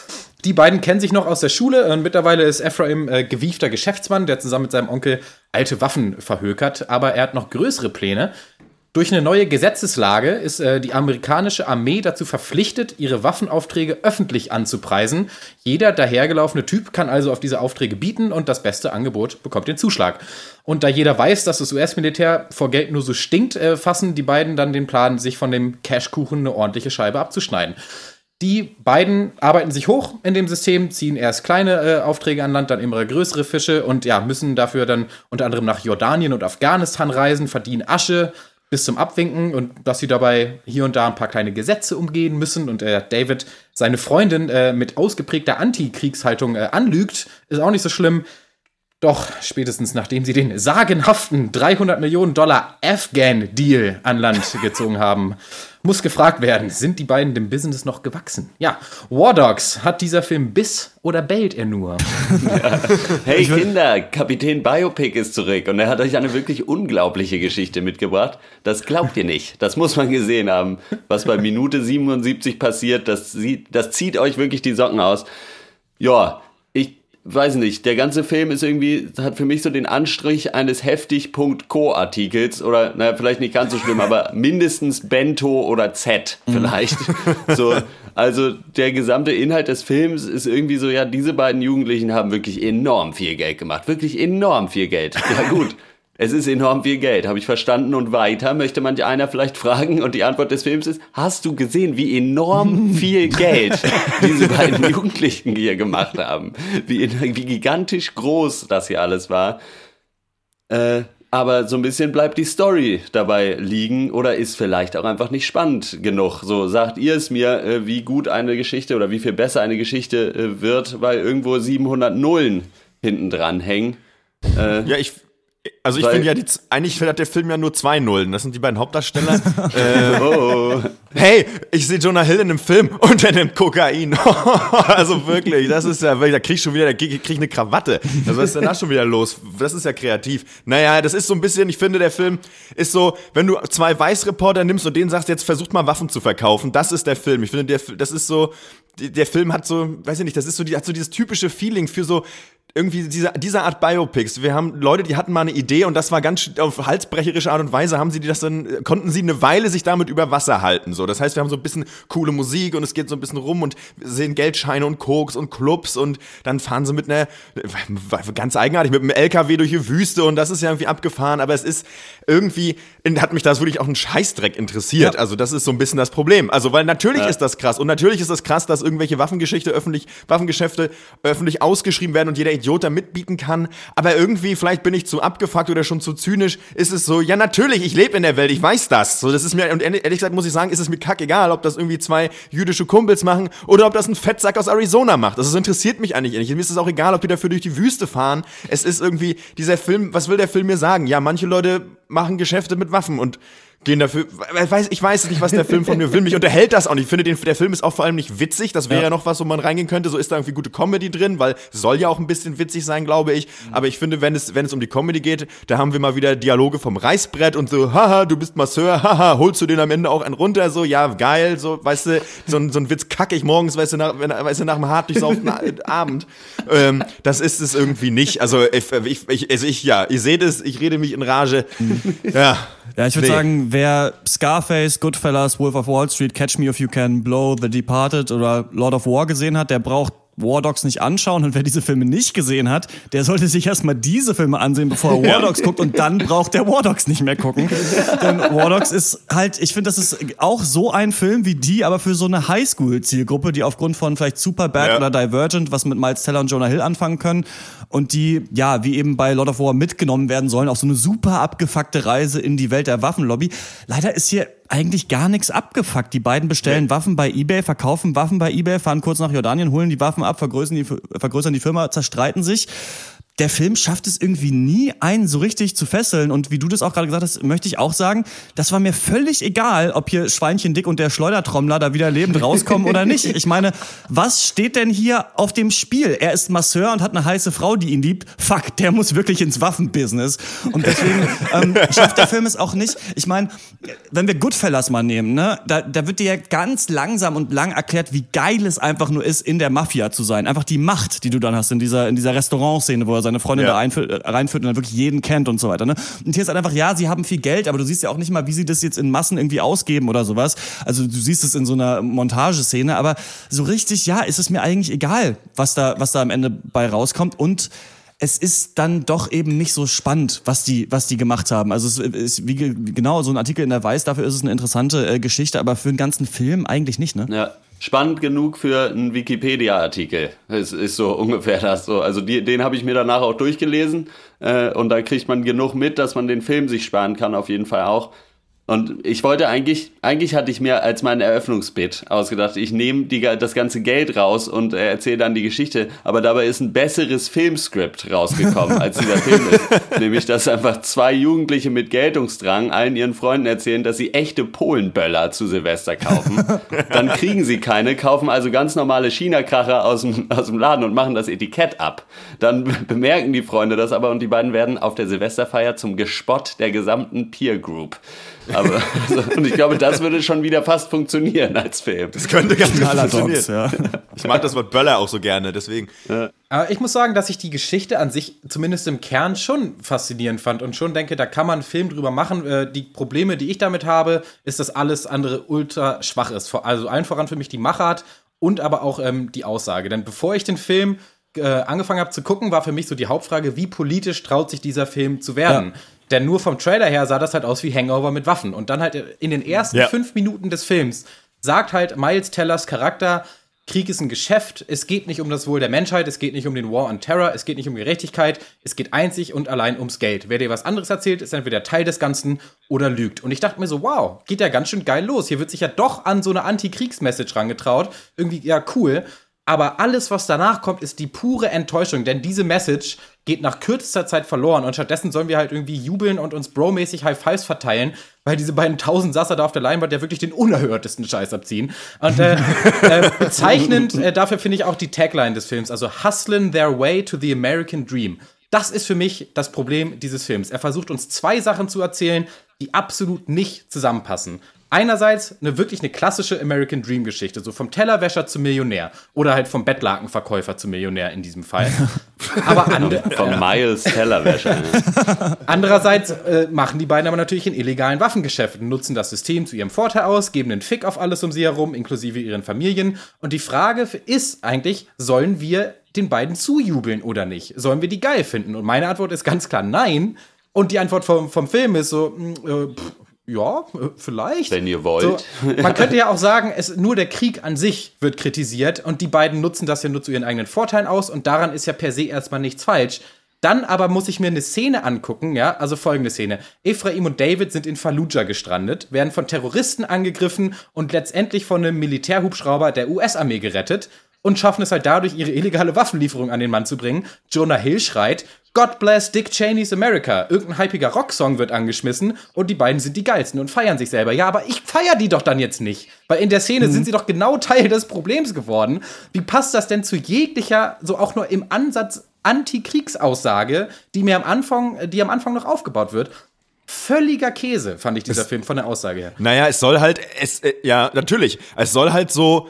Die beiden kennen sich noch aus der Schule und mittlerweile ist Ephraim äh, gewiefter Geschäftsmann, der zusammen mit seinem Onkel alte Waffen verhökert, aber er hat noch größere Pläne. Durch eine neue Gesetzeslage ist äh, die amerikanische Armee dazu verpflichtet, ihre Waffenaufträge öffentlich anzupreisen. Jeder dahergelaufene Typ kann also auf diese Aufträge bieten und das beste Angebot bekommt den Zuschlag. Und da jeder weiß, dass das US-Militär vor Geld nur so stinkt, äh, fassen die beiden dann den Plan, sich von dem Cashkuchen eine ordentliche Scheibe abzuschneiden. Die beiden arbeiten sich hoch in dem System, ziehen erst kleine äh, Aufträge an Land, dann immer größere Fische und ja, müssen dafür dann unter anderem nach Jordanien und Afghanistan reisen, verdienen Asche bis zum Abwinken und dass sie dabei hier und da ein paar kleine Gesetze umgehen müssen und äh, David seine Freundin äh, mit ausgeprägter Antikriegshaltung äh, anlügt, ist auch nicht so schlimm. Doch spätestens nachdem sie den sagenhaften 300 Millionen Dollar Afghan-Deal an Land gezogen haben, muss gefragt werden, sind die beiden dem Business noch gewachsen? Ja, War Dogs, hat dieser Film Biss oder bellt er nur? Hey Kinder, Kapitän Biopic ist zurück und er hat euch eine wirklich unglaubliche Geschichte mitgebracht. Das glaubt ihr nicht. Das muss man gesehen haben. Was bei Minute 77 passiert, das, sieht, das zieht euch wirklich die Socken aus. Ja, weiß nicht, der ganze Film ist irgendwie, hat für mich so den Anstrich eines heftig.co-Artikels oder, naja, vielleicht nicht ganz so schlimm, aber mindestens Bento oder Z vielleicht. so, also der gesamte Inhalt des Films ist irgendwie so, ja, diese beiden Jugendlichen haben wirklich enorm viel Geld gemacht. Wirklich enorm viel Geld. Ja gut. Es ist enorm viel Geld, habe ich verstanden. Und weiter möchte manch einer vielleicht fragen. Und die Antwort des Films ist, hast du gesehen, wie enorm viel Geld diese beiden Jugendlichen hier gemacht haben? Wie, wie gigantisch groß das hier alles war. Äh, aber so ein bisschen bleibt die Story dabei liegen oder ist vielleicht auch einfach nicht spannend genug. So sagt ihr es mir, äh, wie gut eine Geschichte oder wie viel besser eine Geschichte äh, wird, weil irgendwo 700 Nullen hinten dran hängen. Äh, Ja, ich. Also ich finde ja, die, eigentlich hat der Film ja nur zwei Nullen. Das sind die beiden Hauptdarsteller. äh, oh, hey, ich sehe Jonah Hill in einem Film und er nimmt Kokain. also wirklich, das ist ja, da krieg ich schon wieder, da krieg ich eine Krawatte. Also was ist denn da schon wieder los? Das ist ja kreativ. Naja, das ist so ein bisschen, ich finde, der Film ist so, wenn du zwei Weißreporter nimmst und denen sagst, jetzt versucht mal Waffen zu verkaufen, das ist der Film. Ich finde, der, das ist so, der Film hat so, weiß ich nicht, das ist so, die hat so dieses typische Feeling für so, irgendwie diese, diese Art Biopics. Wir haben Leute, die hatten mal eine Idee und das war ganz auf halsbrecherische Art und Weise, haben sie das dann, konnten sie eine Weile sich damit über Wasser halten. So, das heißt, wir haben so ein bisschen coole Musik und es geht so ein bisschen rum und sehen Geldscheine und Koks und Clubs und dann fahren sie mit einer, ganz eigenartig, mit einem LKW durch die Wüste und das ist ja irgendwie abgefahren, aber es ist irgendwie, hat mich das wirklich auch ein Scheißdreck interessiert. Also das ist so ein bisschen das Problem. Also, weil natürlich ist das krass und natürlich ist das krass, dass irgendwelche Waffengeschichte öffentlich, Waffengeschäfte öffentlich ausgeschrieben werden und jeder Idiot da mitbieten kann. Aber irgendwie, vielleicht bin ich zu abgefuckt oder schon zu zynisch, ist es so, ja natürlich, ich lebe in der Welt, ich weiß das. So, das ist mir, und ehrlich gesagt muss ich sagen, ist es mir kackegal, ob das irgendwie zwei jüdische Kumpels machen oder ob das ein Fettsack aus Arizona macht. Das interessiert mich eigentlich nicht. Mir ist es auch egal, ob die dafür durch die Wüste fahren. Es ist irgendwie, dieser Film, was will der Film mir sagen? Ja, manche Leute machen Geschäfte mit Waffen und gehen dafür. Ich weiß, ich weiß nicht, was der Film von mir will. Mich unterhält das auch nicht. Ich finde, den, der Film ist auch vor allem nicht witzig. Das wäre ja. noch was, wo man reingehen könnte. So ist da irgendwie gute Comedy drin, weil soll ja auch ein bisschen witzig sein, glaube ich. Aber ich finde, wenn es, wenn es um die Comedy geht, da haben wir mal wieder Dialoge vom Reißbrett und so, haha, du bist Masseur, haha, holst du den am Ende auch einen runter? So, ja, geil, so, weißt du, so, ein- so ein Witz kacke ich morgens, weißt du, nach, wenn, weißt du, nach einem hart durchsauften Abend. Ähm, das ist es irgendwie nicht. Also, ich, ich, ich, also ich, ja, ihr seht es, ich rede mich in Rage. Ja. Ja, ich würde Nee. sagen, wer Scarface, Goodfellas, Wolf of Wall Street, Catch Me If You Can, Blow, The Departed oder Lord of War gesehen hat, der braucht War Dogs nicht anschauen und wer diese Filme nicht gesehen hat, der sollte sich erstmal diese Filme ansehen, bevor er War Dogs guckt und dann braucht der War Dogs nicht mehr gucken. Denn War Dogs ist halt, ich finde, das ist auch so ein Film wie die, aber für so eine Highschool-Zielgruppe, die aufgrund von vielleicht Superbad Ja. oder Divergent was mit Miles Teller und Jonah Hill anfangen können und die, ja, wie eben bei Lord of War mitgenommen werden sollen auf so eine super abgefuckte Reise in die Welt der Waffenlobby. Leider ist hier eigentlich gar nichts abgefuckt. Die beiden bestellen Waffen bei eBay, verkaufen Waffen bei eBay, fahren kurz nach Jordanien, holen die Waffen ab, vergrößern die, vergrößern die Firma, zerstreiten sich. Der Film schafft es irgendwie nie, einen so richtig zu fesseln. Und wie du das auch gerade gesagt hast, möchte ich auch sagen, das war mir völlig egal, ob hier Schweinchen Dick und der Schleudertrommler da wieder lebend rauskommen oder nicht. Ich meine, was steht denn hier auf dem Spiel? Er ist Masseur und hat eine heiße Frau, die ihn liebt. Fuck, der muss wirklich ins Waffenbusiness. Und deswegen ähm, schafft der Film es auch nicht. Ich meine, wenn wir Goodfellas mal nehmen, ne, da, da wird dir ja ganz langsam und lang erklärt, wie geil es einfach nur ist, in der Mafia zu sein. Einfach die Macht, die du dann hast in dieser, in dieser Restaurantszene, wo er seine Freundin Ja. da einführt, äh, reinführt und dann wirklich jeden kennt und so weiter. Ne? Und hier ist halt einfach, ja, sie haben viel Geld, aber du siehst ja auch nicht mal, wie sie das jetzt in Massen irgendwie ausgeben oder sowas. Also du siehst es in so einer Montageszene, aber so richtig, ja, ist es mir eigentlich egal, was da, was da am Ende bei rauskommt und es ist dann doch eben nicht so spannend, was die, was die gemacht haben. Also es ist wie ge- genau so ein Artikel in der Weiß, dafür ist es eine interessante äh, Geschichte, aber für einen ganzen Film eigentlich nicht, ne? Ja. Spannend genug für einen Wikipedia-Artikel. Es ist so ungefähr das so. Also die, den habe ich mir danach auch durchgelesen äh, und da kriegt man genug mit, dass man den Film sich sparen kann, auf jeden Fall auch. Und ich wollte eigentlich, eigentlich hatte ich mir als mein Eröffnungsbit ausgedacht, ich nehme die, das ganze Geld raus und äh, erzähle dann die Geschichte, aber dabei ist ein besseres Filmskript rausgekommen, als dieser Film ist. Nämlich, dass einfach zwei Jugendliche mit Geltungsdrang allen ihren Freunden erzählen, dass sie echte Polenböller zu Silvester kaufen. Dann kriegen sie keine, kaufen also ganz normale China-Kracher aus dem, aus dem Laden und machen das Etikett ab. Dann bemerken die Freunde das aber und die beiden werden auf der Silvesterfeier zum Gespott der gesamten Peer Group. Aber, also, und ich glaube, das würde schon wieder fast funktionieren als Film. Das könnte ganz gut funktionieren. Ja. Ich mag das Wort Böller auch so gerne, deswegen. Aber ich muss sagen, dass ich die Geschichte an sich zumindest im Kern schon faszinierend fand und schon denke, da kann man einen Film drüber machen. Äh, Die Probleme, die ich damit habe, ist, dass alles andere ultra schwach ist. Also allen voran für mich die Machart und aber auch ähm, die Aussage. Denn bevor ich den Film äh, angefangen habe zu gucken, war für mich so die Hauptfrage, wie politisch traut sich dieser Film zu werden? Denn nur vom Trailer her sah das halt aus wie Hangover mit Waffen. Und dann halt in den ersten Ja. fünf Minuten des Films sagt halt Miles Tellers Charakter, Krieg ist ein Geschäft, es geht nicht um das Wohl der Menschheit, es geht nicht um den War on Terror, es geht nicht um Gerechtigkeit, es geht einzig und allein ums Geld. Wer dir was anderes erzählt, ist entweder Teil des Ganzen oder lügt. Und ich dachte mir so, wow, geht ja ganz schön geil los. Hier wird sich ja doch an so eine Anti-Kriegs-Message rangetraut. Irgendwie, ja, cool. Aber alles, was danach kommt, ist die pure Enttäuschung, denn diese Message geht nach kürzester Zeit verloren und stattdessen sollen wir halt irgendwie jubeln und uns bromäßig High Fives verteilen, weil diese beiden tausend Sasser da auf der Leinwand ja wirklich den unerhörtesten Scheiß abziehen. Und äh, äh, bezeichnend äh, dafür finde ich auch die Tagline des Films, also Hustlin' their way to the American Dream. Das ist für mich das Problem dieses Films. Er versucht uns zwei Sachen zu erzählen, die absolut nicht zusammenpassen. Einerseits eine wirklich eine klassische American Dream Geschichte, so vom Tellerwäscher zum Millionär oder halt vom Bettlakenverkäufer zum Millionär in diesem Fall. Aber ande Von Miles Tellerwäscher. andererseits äh, machen die beiden aber natürlich in illegalen Waffengeschäften, nutzen das System zu ihrem Vorteil aus, geben einen Fick auf alles um sie herum, inklusive ihren Familien. Und die Frage ist eigentlich, sollen wir den beiden zujubeln oder nicht? Sollen wir die geil finden? Und meine Antwort ist ganz klar nein. Und die Antwort vom, vom Film ist so, mh, äh, pff, ja, äh, vielleicht. Wenn ihr wollt. So, man könnte ja auch sagen, es, nur der Krieg an sich wird kritisiert und die beiden nutzen das ja nur zu ihren eigenen Vorteilen aus und daran ist ja per se erstmal nichts falsch. Dann aber muss ich mir eine Szene angucken, ja, also folgende Szene. Ephraim und David sind in Fallujah gestrandet, werden von Terroristen angegriffen und letztendlich von einem Militärhubschrauber der US-Armee gerettet und schaffen es halt dadurch, ihre illegale Waffenlieferung an den Mann zu bringen. Jonah Hill schreit, God bless Dick Cheney's America. Irgendein hypiger Rocksong wird angeschmissen und die beiden sind die geilsten und feiern sich selber. Ja, aber ich feier die doch dann jetzt nicht. Weil in der Szene sind sie doch genau Teil des Problems geworden. Wie passt das denn zu jeglicher, so auch nur im Ansatz Anti-Kriegsaussage, die mir am Anfang, die am Anfang noch aufgebaut wird? Völliger Käse, fand ich dieser Film von der Aussage her. Naja, es soll halt, es, äh, ja, natürlich, es soll halt so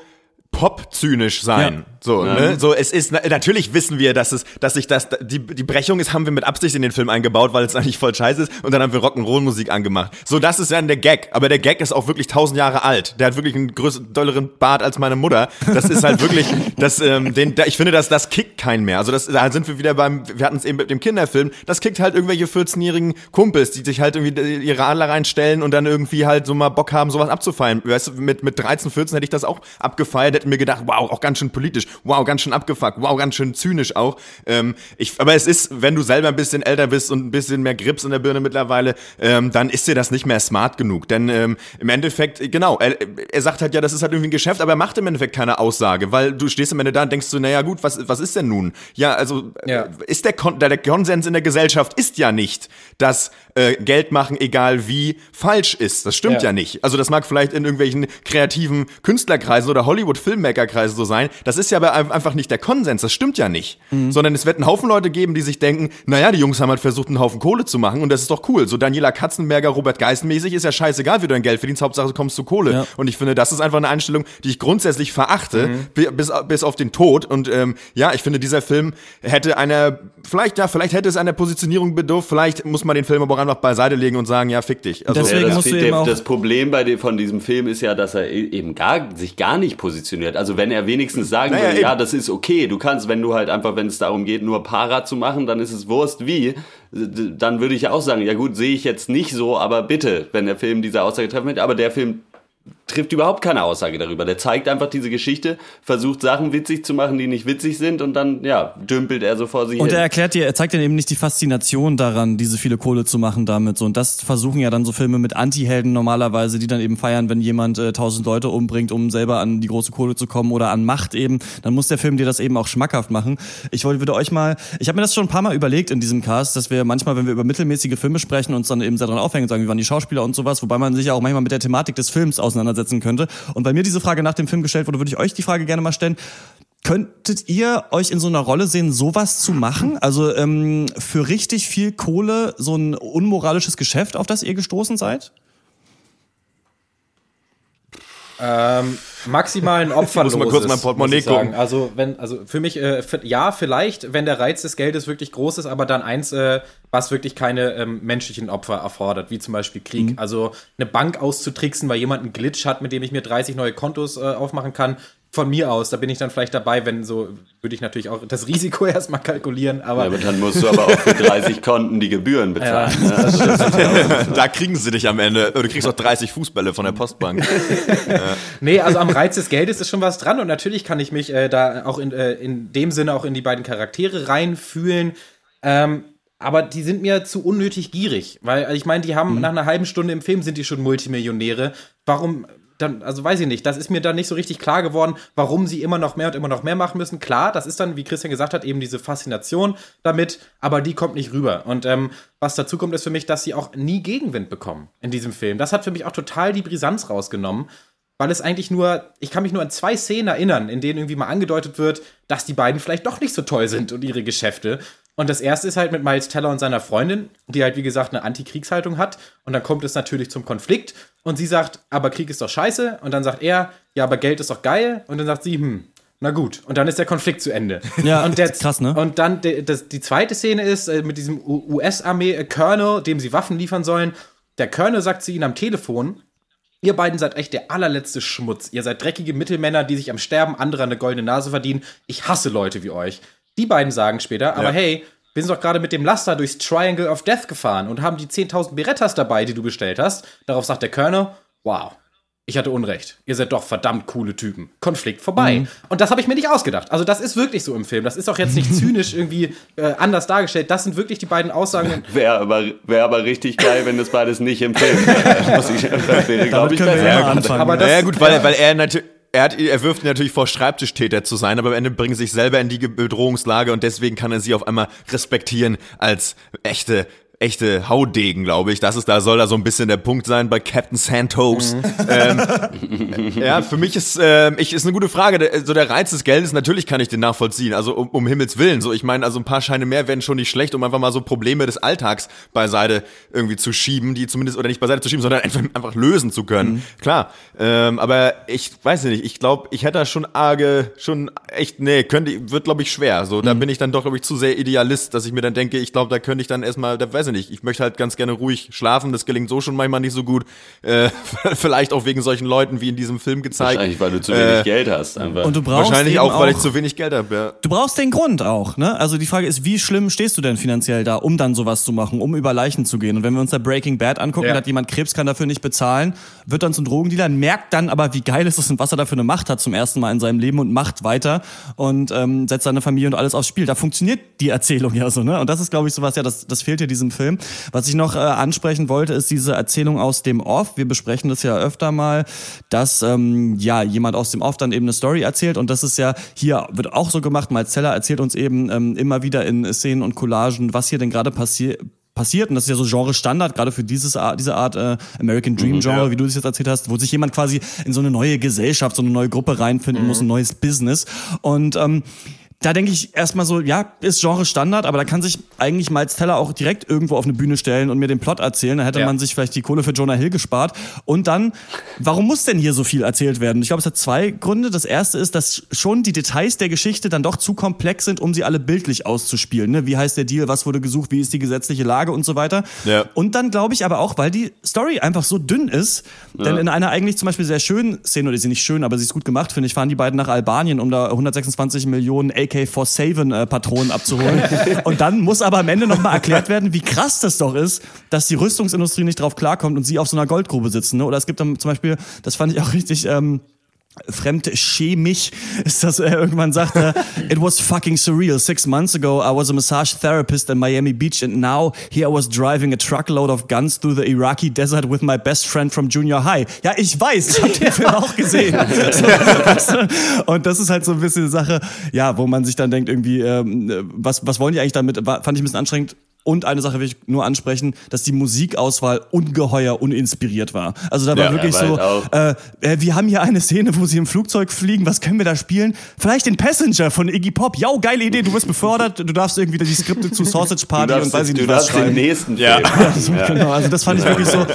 pop-zynisch sein. So, ne? So, es ist, na- natürlich wissen wir, dass es, dass sich das, die, die Brechung ist, haben wir mit Absicht in den Film eingebaut, weil es eigentlich voll scheiße ist und dann haben wir Rock'n'Roll-Musik angemacht. So, das ist dann der Gag. Aber der Gag ist auch wirklich tausend Jahre alt. Der hat wirklich einen größeren, dolleren Bart als meine Mutter. Das ist halt wirklich, das, ähm, den, da, ich finde, dass das kickt keinen mehr. Also das, da sind wir wieder beim, wir hatten es eben mit dem Kinderfilm, das kickt halt irgendwelche 14-jährigen Kumpels, die sich halt irgendwie ihre Adler reinstellen und dann irgendwie halt so mal Bock haben, sowas abzufeiern. Weißt du, mit, mit 13, 14 hätte ich das auch abgefeiert, hätte mir gedacht, wow, auch ganz schön politisch. Wow, ganz schön abgefuckt, wow, ganz schön zynisch auch. Ähm, ich, aber es ist, wenn du selber ein bisschen älter bist und ein bisschen mehr Grips in der Birne mittlerweile, ähm, dann ist dir das nicht mehr smart genug. Denn ähm, im Endeffekt, genau, er, er sagt halt ja, das ist halt irgendwie ein Geschäft, aber er macht im Endeffekt keine Aussage, weil du stehst am Ende da und denkst so, naja gut, was, was ist denn nun? Ja, also Ja. äh, ist der, Kon der Konsens in der Gesellschaft ist ja nicht, dass äh, Geld machen, egal wie, falsch ist. Das stimmt ja. Ja. nicht. Also das mag vielleicht in irgendwelchen kreativen Künstlerkreisen oder Hollywood-Filmmaker-Kreisen so sein. Das ist ja aber ein- einfach nicht der Konsens. Das stimmt ja nicht. Sondern es wird einen Haufen Leute geben, die sich denken, naja, die Jungs haben halt versucht, einen Haufen Kohle zu machen und das ist doch cool. So Daniela Katzenberger, Robert Geist mäßig ist ja scheißegal, wie du dein Geld verdienst. Hauptsache, du kommst zu Kohle. Ja. Und ich finde, das ist einfach eine Einstellung, die ich grundsätzlich verachte, bi- bis, bis auf den Tod. Und ähm, ja, ich finde, dieser Film hätte einer, vielleicht, ja, vielleicht hätte es einer Positionierung bedurft, vielleicht muss man den Film aber auch einfach beiseite legen und sagen, ja, fick dich. Also, Deswegen Ja, das, musst du eben auch- das Problem bei dem, von diesem Film ist ja, dass er e- eben gar, sich gar nicht positioniert. Also wenn er wenigstens sagen Naja, würde, ja, eben. das ist okay, du kannst, wenn du halt einfach, wenn es darum geht, nur Para zu machen, dann ist es Wurst wie, dann würde ich ja auch sagen, ja gut, sehe ich jetzt nicht so, aber bitte, wenn der Film diese Aussage treffen wird, aber der Film trifft überhaupt keine Aussage darüber. Der zeigt einfach diese Geschichte, versucht Sachen witzig zu machen, die nicht witzig sind und dann, ja, dümpelt er so vor sich Und hin. er erklärt dir, er zeigt dir eben nicht die Faszination daran, diese viele Kohle zu machen damit. So. Und das versuchen ja dann so Filme mit Anti-Helden normalerweise, die dann eben feiern, wenn jemand äh, tausend Leute umbringt, um selber an die große Kohle zu kommen oder an Macht eben. Dann muss der Film dir das eben auch schmackhaft machen. Ich wollte würde euch mal, ich habe mir das schon ein paar Mal überlegt in diesem Cast, dass wir manchmal, wenn wir über mittelmäßige Filme sprechen, uns dann eben sehr daran aufhängen und sagen, wie waren die Schauspieler und sowas, wobei man sich ja auch manchmal mit der Thematik des Films auseinandersetzen könnte. Und weil mir diese Frage nach dem Film gestellt wurde, würde ich euch die Frage gerne mal stellen. Könntet ihr euch in so einer Rolle sehen, sowas zu machen? Also ähm, für richtig viel Kohle so ein unmoralisches Geschäft, auf das ihr gestoßen seid? Ähm, maximal ein opferloses. Muss mal kurz mein Portemonnaie gucken. Also wenn, also für mich, äh, für, ja, vielleicht, wenn der Reiz des Geldes wirklich groß ist, aber dann eins, äh, was wirklich keine ähm, menschlichen Opfer erfordert, wie zum Beispiel Krieg. Mhm. Also eine Bank auszutricksen, weil jemand einen Glitch hat, mit dem ich mir 30 neue Kontos äh, aufmachen kann. Von mir aus, da bin ich dann vielleicht dabei, wenn so, würde ich natürlich auch das Risiko erstmal kalkulieren, aber Ja, aber dann musst du aber auch für 30 Konten die Gebühren bezahlen. ne? Also ja da kriegen sie dich am Ende. Du kriegst auch 30 Fußbälle von der Postbank. Nee, also am Reiz des Geldes ist schon was dran und natürlich kann ich mich äh, da auch in, äh, in dem Sinne auch in die beiden Charaktere reinfühlen. Ähm, aber die sind mir zu unnötig gierig, weil also ich meine, die haben nach einer halben Stunde im Film sind die schon Multimillionäre. Warum dann, also weiß ich nicht, das ist mir dann nicht so richtig klar geworden, warum sie immer noch mehr und immer noch mehr machen müssen. Klar, das ist dann, wie Christian gesagt hat, eben diese Faszination damit, aber die kommt nicht rüber. Und ähm, was dazu kommt, ist für mich, dass sie auch nie Gegenwind bekommen in diesem Film. Das hat für mich auch total die Brisanz rausgenommen weil es eigentlich nur, ich kann mich nur an zwei Szenen erinnern, in denen irgendwie mal angedeutet wird, dass die beiden vielleicht doch nicht so toll sind und ihre Geschäfte. Und das erste ist halt mit Miles Teller und seiner Freundin, die halt wie gesagt eine Antikriegshaltung hat. Und dann kommt es natürlich zum Konflikt und sie sagt, aber Krieg ist doch scheiße. Und dann sagt er, ja, aber Geld ist doch geil. Und dann sagt sie, hm, na gut. Und dann ist der Konflikt zu Ende. Ja, und der, krass, ne? Und dann de, das, die zweite Szene ist äh, mit diesem US-Armee-Colonel, dem sie Waffen liefern sollen. Der Colonel sagt zu ihnen am Telefon, Ihr beiden seid echt der allerletzte Schmutz. Ihr seid dreckige Mittelmänner, die sich am Sterben anderer eine goldene Nase verdienen. Ich hasse Leute wie euch. Die beiden sagen später, aber hey, wir sind doch gerade mit dem Laster durchs Triangle of Death gefahren und haben die 10.000 Berettas dabei, die du bestellt hast. Darauf sagt der Colonel, wow, ich hatte Unrecht. Ihr seid doch verdammt coole Typen. Konflikt vorbei. Mhm. Und das habe ich mir nicht ausgedacht. Also das ist wirklich so im Film. Das ist auch jetzt nicht zynisch irgendwie äh, anders dargestellt. Das sind wirklich die beiden Aussagen. Wäre aber, wär aber richtig geil, wenn das beides nicht im Film wäre. Muss ich- Das wäre, glaube ich, besser. immer anfangen. Aber das- naja, gut, weil, weil er natürlich. Er, hat, er wirft ihn natürlich vor, Schreibtischtäter zu sein, aber am Ende bringen sie sich selber in die Ge- Bedrohungslage und deswegen kann er sie auf einmal respektieren als echte, echte Haudegen, glaube ich. Das ist, da soll da so ein bisschen der Punkt sein bei Captain Santos. Ähm, ja, für mich ist, ähm, ich, ist eine gute Frage. Der, so der Reiz des Geldes, natürlich kann ich den nachvollziehen. Also um, um Himmels Willen. So, ich meine, also ein paar Scheine mehr wären schon nicht schlecht, um einfach mal so Probleme des Alltags beiseite irgendwie zu schieben, die zumindest, oder nicht beiseite zu schieben, sondern einfach, einfach lösen zu können. Klar. Ähm, aber ich weiß nicht, ich glaube, ich hätte da schon arge, schon echt, nee, könnte, wird glaube ich schwer. So, da bin ich dann doch, glaube ich, zu sehr Idealist, dass ich mir dann denke, ich glaube, da könnte ich dann erstmal, da weiß weiß ich nicht, ich möchte halt ganz gerne ruhig schlafen, das gelingt so schon manchmal nicht so gut. Äh, vielleicht auch wegen solchen Leuten wie in diesem Film gezeigt. Wahrscheinlich, weil du zu wenig Äh, Geld hast. Einfach. Und du brauchst Wahrscheinlich auch, weil ich zu wenig Geld habe. Ja. Du brauchst den Grund auch, ne? Also die Frage ist, wie schlimm stehst du denn finanziell da, um dann sowas zu machen, um über Leichen zu gehen? Und wenn wir uns da Breaking Bad angucken, Ja. da hat jemand Krebs, kann dafür nicht bezahlen, wird dann zum Drogendealer, merkt dann aber, wie geil es ist und was er dafür eine Macht hat zum ersten Mal in seinem Leben und macht weiter und ähm, setzt seine Familie und alles aufs Spiel. Da funktioniert die Erzählung ja so, ne? Und das ist, glaube ich, sowas, ja, das, das fehlt hier diesem Film. Was ich noch äh, ansprechen wollte, ist diese Erzählung aus dem Off. Wir besprechen das ja öfter mal, dass ähm, ja jemand aus dem Off dann eben eine Story erzählt und das ist ja hier wird auch so gemacht. Miles Zeller erzählt uns eben ähm, immer wieder in Szenen und Collagen, was hier denn gerade passiert passiert und das ist ja so Genre Standard gerade für dieses Art, diese Art äh, American Dream Genre, wie du es jetzt erzählt hast, wo sich jemand quasi in so eine neue Gesellschaft, so eine neue Gruppe reinfinden muss, ein neues Business und ähm, da denke ich erstmal so, ja, ist Genre Standard, aber da kann sich eigentlich Miles Teller auch direkt irgendwo auf eine Bühne stellen und mir den Plot erzählen. Da hätte ja. man sich vielleicht die Kohle für Jonah Hill gespart. Und dann, warum muss denn hier so viel erzählt werden? Ich glaube, es hat zwei Gründe. Das erste ist, dass schon die Details der Geschichte dann doch zu komplex sind, um sie alle bildlich auszuspielen. Ne? Wie heißt der Deal? Was wurde gesucht? Wie ist die gesetzliche Lage und so weiter? Ja. Und dann glaube ich aber auch, weil die Story einfach so dünn ist, ja. denn in einer eigentlich zum Beispiel sehr schönen Szene, oder sie nicht schön, aber sie ist gut gemacht, finde ich, fahren die beiden nach Albanien, um da 126 Millionen AK AK-47-Patronen äh, abzuholen. und dann muss aber am Ende nochmal erklärt werden, wie krass das doch ist, dass die Rüstungsindustrie nicht drauf klarkommt und sie auf so einer Goldgrube sitzen. Ne? Oder es gibt dann zum Beispiel, das fand ich auch richtig. Ähm, fremdschämig ist das äh, irgendwann sagt er it was fucking surreal. Six months ago I was a massage therapist in Miami Beach and now here I was driving a truckload of guns through the Iraqi desert with my best friend from junior high. Ja ich weiß ich habe den Film auch gesehen. Und das ist halt so ein bisschen eine Sache ja wo man sich dann denkt irgendwie ähm, was was wollen die eigentlich damit? Fand ich ein bisschen anstrengend und eine Sache will ich nur ansprechen, dass die Musikauswahl ungeheuer uninspiriert war. Also da war Ja, wirklich so, äh, äh, wir haben hier eine Szene, wo sie im Flugzeug fliegen. Was können wir da spielen? Vielleicht den Passenger von Iggy Pop. Ja, geile Idee. Du wirst befördert. Du darfst irgendwie die Skripte zu Sausage Du Party darfst, und weiß ich du nicht was darfst den schreiben. nächsten Ja. Film. So, Genau, also das fand ich wirklich so.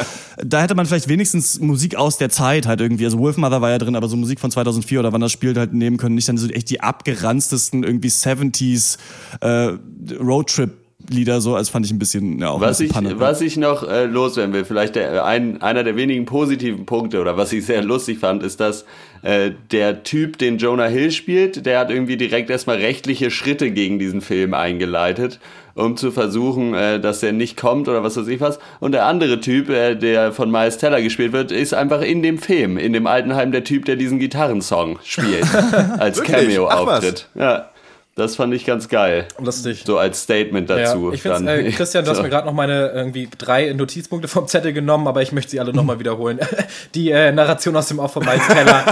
Da hätte man vielleicht wenigstens Musik aus der Zeit halt irgendwie. Also Wolfmother war ja drin, aber so Musik von 2004 oder wann das spielt halt nehmen können. Nicht dann so echt die abgeranztesten irgendwie 70s äh, Roadtrip. Lieder so, als fand ich ein bisschen, ja, auch Was ein ich, Panne. was ich noch äh, loswerden will, vielleicht der, ein, einer der wenigen positiven Punkte oder was ich sehr lustig fand, ist, dass äh, der Typ, den Jonah Hill spielt, der hat irgendwie direkt erstmal rechtliche Schritte gegen diesen Film eingeleitet, um zu versuchen, äh, dass der nicht kommt oder was weiß ich was. Und der andere Typ, äh, der von Miles Teller gespielt wird, ist einfach in dem Film, in dem Altenheim der Typ, der diesen Gitarrensong spielt, als? Cameo-Auftritt. Ja, das fand ich ganz geil. Lustig. So als Statement dazu. Ja, ich finde, äh, Christian, du hast So. mir gerade noch meine irgendwie drei Notizpunkte vom Zettel genommen, aber ich möchte sie alle nochmal wiederholen. Die äh, Narration aus dem Off von Miles Teller,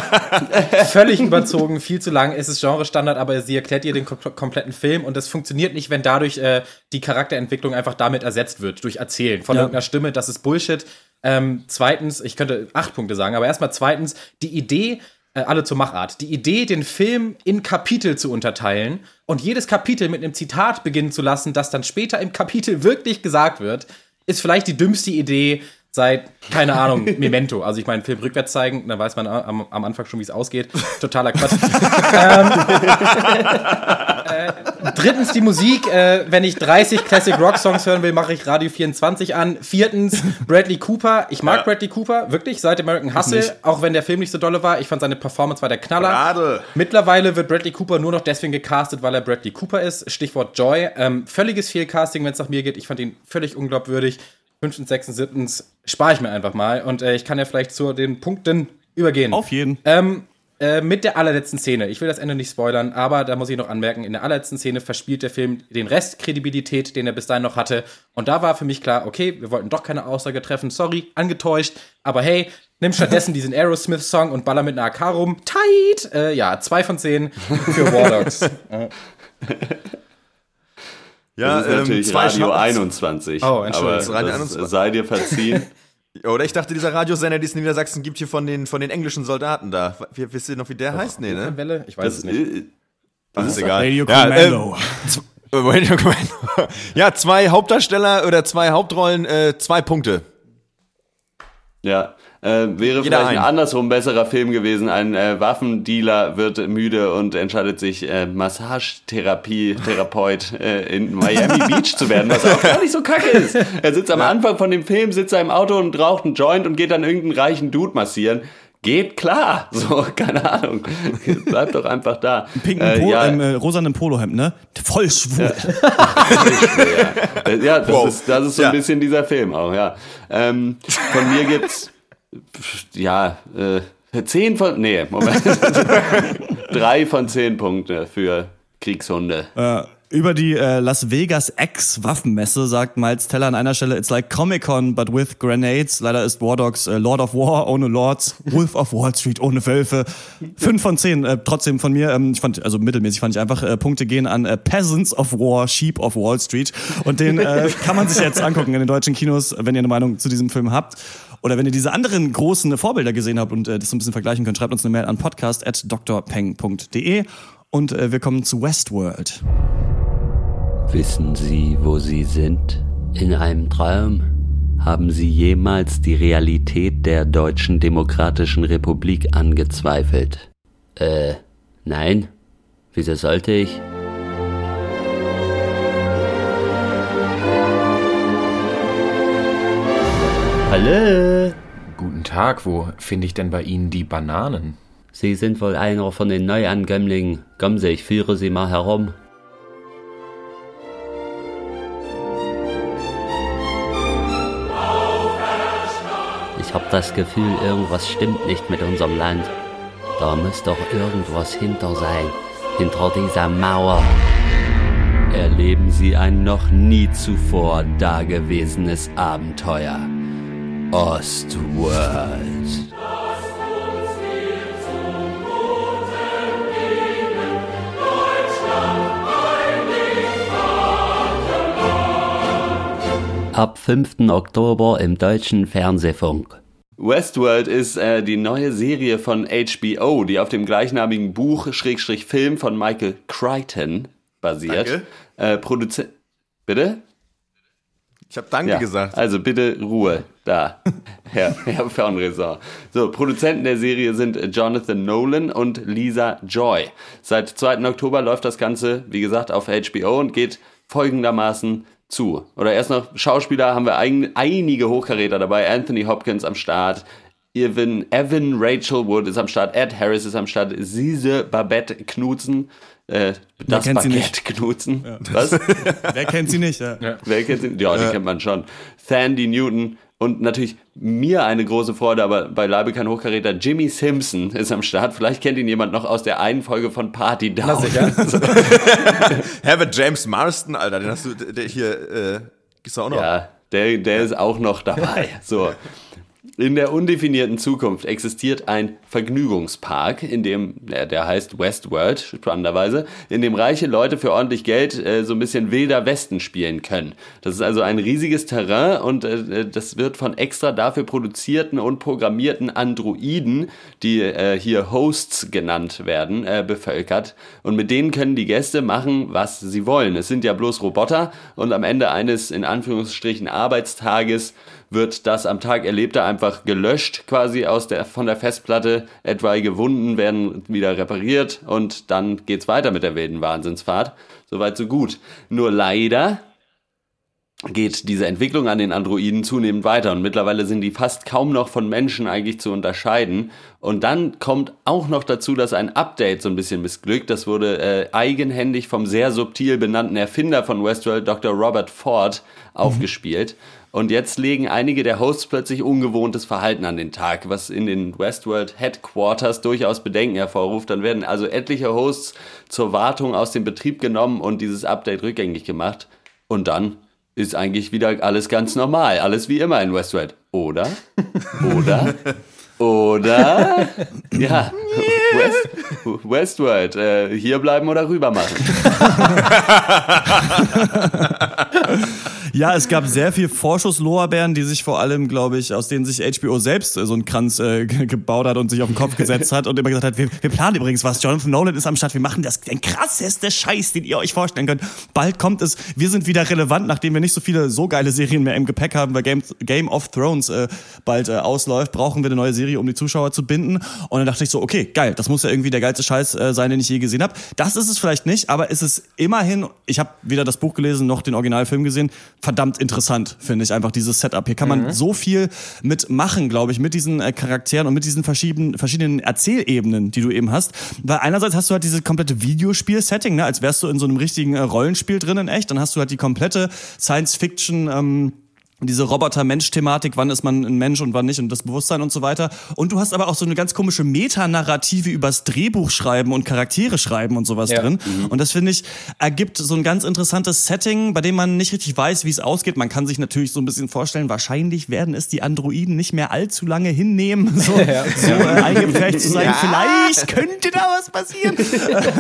völlig überzogen, viel zu lang. Es ist Genre-Standard, aber sie erklärt ihr den kom kompletten Film und das funktioniert nicht, wenn dadurch äh, die Charakterentwicklung einfach damit ersetzt wird, durch Erzählen von Ja. irgendeiner Stimme. Das ist Bullshit. Ähm, zweitens, ich könnte acht Punkte sagen, aber erstmal zweitens, die Idee, äh, alle zur Machart. Die Idee, den Film in Kapitel zu unterteilen und jedes Kapitel mit einem Zitat beginnen zu lassen, das dann später im Kapitel wirklich gesagt wird, ist vielleicht die dümmste Idee seit, keine Ahnung, Memento. Also ich meine, Film rückwärts zeigen, da weiß man am, am Anfang schon, wie es ausgeht. Totaler Quatsch. ähm, äh, drittens die Musik. Äh, wenn ich 30 Classic Rock Songs hören will, mache ich Radio 24 an. Viertens Bradley Cooper. Ich mag Bradley Cooper, wirklich, seit American Hustle. Auch wenn der Film nicht so dolle war. Ich fand seine Performance war der Knaller. Gerade. Mittlerweile wird Bradley Cooper nur noch deswegen gecastet, weil er Bradley Cooper ist. Stichwort Joy. Ähm, völliges Fehlcasting, wenn es nach mir geht. Ich fand ihn völlig unglaubwürdig. Fünftens, sechstens, siebtens spare ich mir einfach mal. Und äh, ich kann ja vielleicht zu den Punkten übergehen. Auf jeden. Ähm, äh, mit der allerletzten Szene. Ich will das Ende nicht spoilern, aber da muss ich noch anmerken, in der allerletzten Szene verspielt der Film den Rest Kredibilität, den er bis dahin noch hatte. Und da war für mich klar, okay, wir wollten doch keine Aussage treffen, sorry, angetäuscht. Aber hey, nimm stattdessen diesen Aerosmith-Song und baller mit einer AK rum. Tight! Äh, ja, zwei von zehn für War Dogs. Äh, Ja, Das ist natürlich ähm, zwei Radio Schnaps- 21. Oh, Entschuldigung, das Radio das 21. sei dir verziehen. Oder ich dachte, dieser Radiosender, den es in Niedersachsen gibt, hier von den, von den englischen Soldaten da. Wisst ihr noch, wie der heißt? Nee, ne? Welle? Ich weiß Das es nicht. ist, Das ist egal. Radio ja, Commando. ähm, z- äh, Radio Commando. ja, zwei Hauptdarsteller oder zwei Hauptrollen, äh, zwei Punkte. ja, Äh, wäre Jeder vielleicht ein ein. andersrum besserer Film gewesen. Ein äh, Waffendealer wird müde und entscheidet sich, äh, Massagetherapie-Therapeut äh, in Miami Beach zu werden, was auch gar nicht so kacke ist. Er sitzt am Anfang von dem Film, sitzt er im Auto und raucht einen Joint und geht dann irgendeinen reichen Dude massieren. Geht klar. So, keine Ahnung. Bleibt doch einfach da. Pinken Äh, po ja, im äh, rosanen Polohemd, ne? Voll schwul. ja, ja das, Wow. ist, das ist so Ja. ein bisschen dieser Film auch, ja. Ähm, von mir gibt's, ja, äh, zehn von, nee, Moment. Drei von zehn Punkte für Kriegshunde. Äh, über die äh, Las Vegas Ex-Waffenmesse sagt Miles Teller an einer Stelle, it's like Comic-Con, but with grenades. Leider ist War Dogs äh, Lord of War ohne Lords, Wolf of Wall Street ohne Wölfe. Fünf von zehn, äh, trotzdem von mir, ähm, ich fand, also mittelmäßig fand ich einfach, äh, Punkte gehen an äh, Peasants of War, Sheep of Wall Street. Und den äh, kann man sich jetzt angucken in den deutschen Kinos, wenn ihr eine Meinung zu diesem Film habt. Oder wenn ihr diese anderen großen Vorbilder gesehen habt und äh, das so ein bisschen vergleichen könnt, schreibt uns eine Mail an podcast.drpeng.de und äh, wir kommen zu Westworld. Wissen Sie, wo Sie sind? In einem Traum? Haben Sie jemals die Realität der Deutschen Demokratischen Republik angezweifelt? Äh, nein? Wieso sollte ich? Hallo? Guten Tag, wo finde ich denn bei Ihnen die Bananen? Sie sind wohl einer von den Neuankömmlingen. Kommen Sie, ich führe Sie mal herum. Ich habe das Gefühl, irgendwas stimmt nicht mit unserem Land. Da muss doch irgendwas hinter sein. Hinter dieser Mauer. Erleben Sie ein noch nie zuvor dagewesenes Abenteuer. Ostworld. Ab 5. Oktober im deutschen Fernsehfunk. Westworld ist äh, die neue Serie von HBO, die auf dem gleichnamigen Buch Schrägstrich Film von Michael Crichton basiert. Danke. Äh, Produzent. Bitte? Ich habe Danke Ja, gesagt. Also bitte Ruhe da, Herr, Herr Fernresort. So, Produzenten der Serie sind Jonathan Nolan und Lisa Joy. Seit 2. Oktober läuft das Ganze, wie gesagt, auf HBO und geht folgendermaßen zu. Oder erst noch Schauspieler haben wir ein, einige Hochkaräter dabei. Anthony Hopkins am Start. Evan, Evan Rachel Wood ist am Start, Ed Harris ist am Start, Sise Babette Knutzen, äh, das kennt sie Baguette nicht. Knutzen. Was? Wer kennt sie nicht? Ja. Wer kennt sie? Ja, die kennt man schon. Sandy Newton und natürlich mir eine große Freude, aber beileibe kein Hochkaräter. Jimmy Simpson ist am Start. Vielleicht kennt ihn jemand noch aus der einen Folge von Party Down. Na sicher. Herbert James Marston, Alter, den hast du der hier, äh, gibt's auch noch. Ja, der, der ist auch noch dabei. So. In der undefinierten Zukunft existiert ein Vergnügungspark, in dem, der, heißt Westworld, spannenderweise, in dem reiche Leute für ordentlich Geld äh, so ein bisschen wilder Westen spielen können. Das ist also ein riesiges Terrain und äh, das wird von extra dafür produzierten und programmierten Androiden, die äh, hier Hosts genannt werden, äh, bevölkert. Und mit denen können die Gäste machen, was sie wollen. Es sind ja bloß Roboter und am Ende eines in Anführungsstrichen Arbeitstages wird das am Tag Erlebte einfach gelöscht, quasi aus der, von der Festplatte. Etwaige Wunden werden wieder repariert und dann geht's weiter mit der wilden Wahnsinnsfahrt. Soweit so gut. Nur leider geht diese Entwicklung an den Androiden zunehmend weiter und mittlerweile sind die fast kaum noch von Menschen eigentlich zu unterscheiden. Und dann kommt auch noch dazu, dass ein Update so ein bisschen missglückt. Das wurde äh, eigenhändig vom sehr subtil benannten Erfinder von Westworld, Dr. Robert Ford, aufgespielt. Und jetzt legen einige der Hosts plötzlich ungewohntes Verhalten an den Tag, was in den Westworld Headquarters durchaus Bedenken hervorruft. Dann werden also etliche Hosts zur Wartung aus dem Betrieb genommen und dieses Update rückgängig gemacht. Und dann ist eigentlich wieder alles ganz normal. Alles wie immer in Westworld. Oder? Oder? Oder? Ja. West, Westworld, äh, hier bleiben oder rüber machen. Ja, es gab sehr viel Vorschusslorbeeren, die sich vor allem, glaube ich, aus denen sich HBO selbst äh, so einen Kranz äh, ge- gebaut hat und sich auf den Kopf gesetzt hat und immer gesagt hat, wir, wir planen übrigens was. Jonathan Nolan ist am Start, wir machen das den krasseste Scheiß, den ihr euch vorstellen könnt. Bald kommt es, wir sind wieder relevant, nachdem wir nicht so viele so geile Serien mehr im Gepäck haben, weil Game, Game of Thrones äh, bald äh, ausläuft, brauchen wir eine neue Serie, um die Zuschauer zu binden. Und dann dachte ich so, okay, geil, das muss ja irgendwie der geilste Scheiß äh, sein, den ich je gesehen habe. Das ist es vielleicht nicht, aber ist es immerhin, ich habe weder das Buch gelesen noch den Originalfilm gesehen, verdammt interessant, finde ich einfach dieses Setup. Hier kann man so viel mitmachen, glaube ich, mit diesen äh, Charakteren und mit diesen verschiedenen, verschiedenen Erzählebenen, die du eben hast. Weil einerseits hast du halt dieses komplette Videospiel-Setting, ne, als wärst du in so einem richtigen äh, Rollenspiel drin in echt. Dann hast du halt die komplette Science-Fiction, ähm, diese Roboter-Mensch-Thematik, wann ist man ein Mensch und wann nicht und das Bewusstsein und so weiter. Und du hast aber auch so eine ganz komische Metanarrative übers Drehbuch schreiben und Charaktere schreiben und sowas Ja. drin. Und das finde ich ergibt so ein ganz interessantes Setting, bei dem man nicht richtig weiß, wie es ausgeht. Man kann sich natürlich so ein bisschen vorstellen, wahrscheinlich werden es die Androiden nicht mehr allzu lange hinnehmen, so, so äh, eingepfercht zu sein. Vielleicht könnte da was passieren.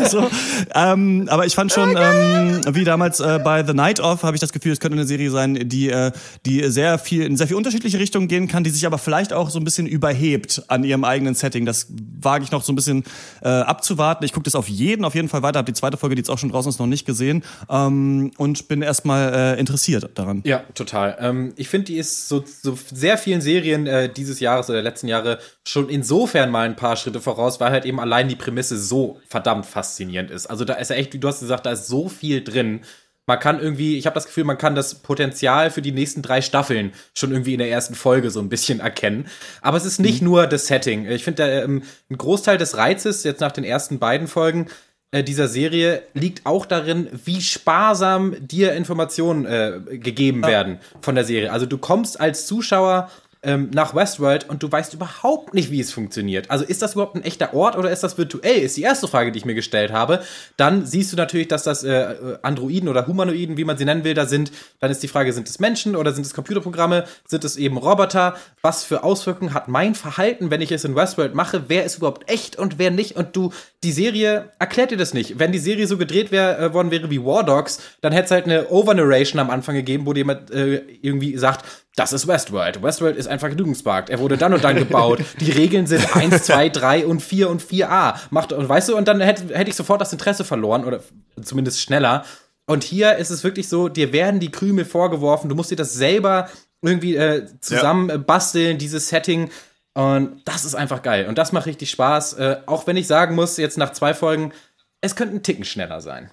so, ähm, aber ich fand schon, ähm, wie damals äh, bei The Night Of, habe ich das Gefühl, es könnte eine Serie sein, die, äh, die sehr viel in sehr viel unterschiedliche Richtungen gehen kann, die sich aber vielleicht auch so ein bisschen überhebt an ihrem eigenen Setting. Das wage ich noch so ein bisschen äh, abzuwarten. Ich gucke das auf jeden, auf jeden Fall weiter. Habe die zweite Folge, die jetzt auch schon draußen ist, noch nicht gesehen ähm, und bin erstmal äh, interessiert daran. Ja, total. Ähm, ich finde, die ist so, so sehr vielen Serien äh, dieses Jahres oder der letzten Jahre schon insofern mal ein paar Schritte voraus, weil halt eben allein die Prämisse so verdammt faszinierend ist. Also da ist ja echt, wie du hast gesagt, da ist so viel drin. Man kann irgendwie, ich habe das Gefühl, man kann das Potenzial für die nächsten drei Staffeln schon irgendwie in der ersten Folge so ein bisschen erkennen. Aber es ist nicht nur das Setting. Ich finde, ähm, ein Großteil des Reizes jetzt nach den ersten beiden Folgen äh, dieser Serie liegt auch darin, wie sparsam dir Informationen äh, gegeben werden von der Serie. Also du kommst als Zuschauer ähm, nach Westworld und du weißt überhaupt nicht, wie es funktioniert. Also ist das überhaupt ein echter Ort oder ist das virtuell? Ist die erste Frage, die ich mir gestellt habe. Dann siehst du natürlich, dass das äh, Androiden oder Humanoiden, wie man sie nennen will, da sind. Dann ist die Frage, sind es Menschen oder sind es Computerprogramme? Sind es eben Roboter? Was für Auswirkungen hat mein Verhalten, wenn ich es in Westworld mache? Wer ist überhaupt echt und wer nicht? Und du, die Serie erklärt dir das nicht. Wenn die Serie so gedreht wär, äh, worden wäre wie War Dogs, dann hätte es halt eine Overnarration am Anfang gegeben, wo jemand äh, irgendwie sagt, das ist Westworld. Westworld ist ein Vergnügungspark. Er wurde dann und dann gebaut. Die Regeln sind 1, 2, 3 und 4 und 4a. Macht, und weißt du, und dann hätte, hätte ich sofort das Interesse verloren oder zumindest schneller. Und hier ist es wirklich so, dir werden die Krümel vorgeworfen. Du musst dir das selber irgendwie äh, zusammen äh, basteln, dieses Setting. Und das ist einfach geil. Und das macht richtig Spaß. Äh, auch wenn ich sagen muss, jetzt nach zwei Folgen, es könnte ein Ticken schneller sein.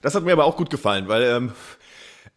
Das hat mir aber auch gut gefallen, weil ähm,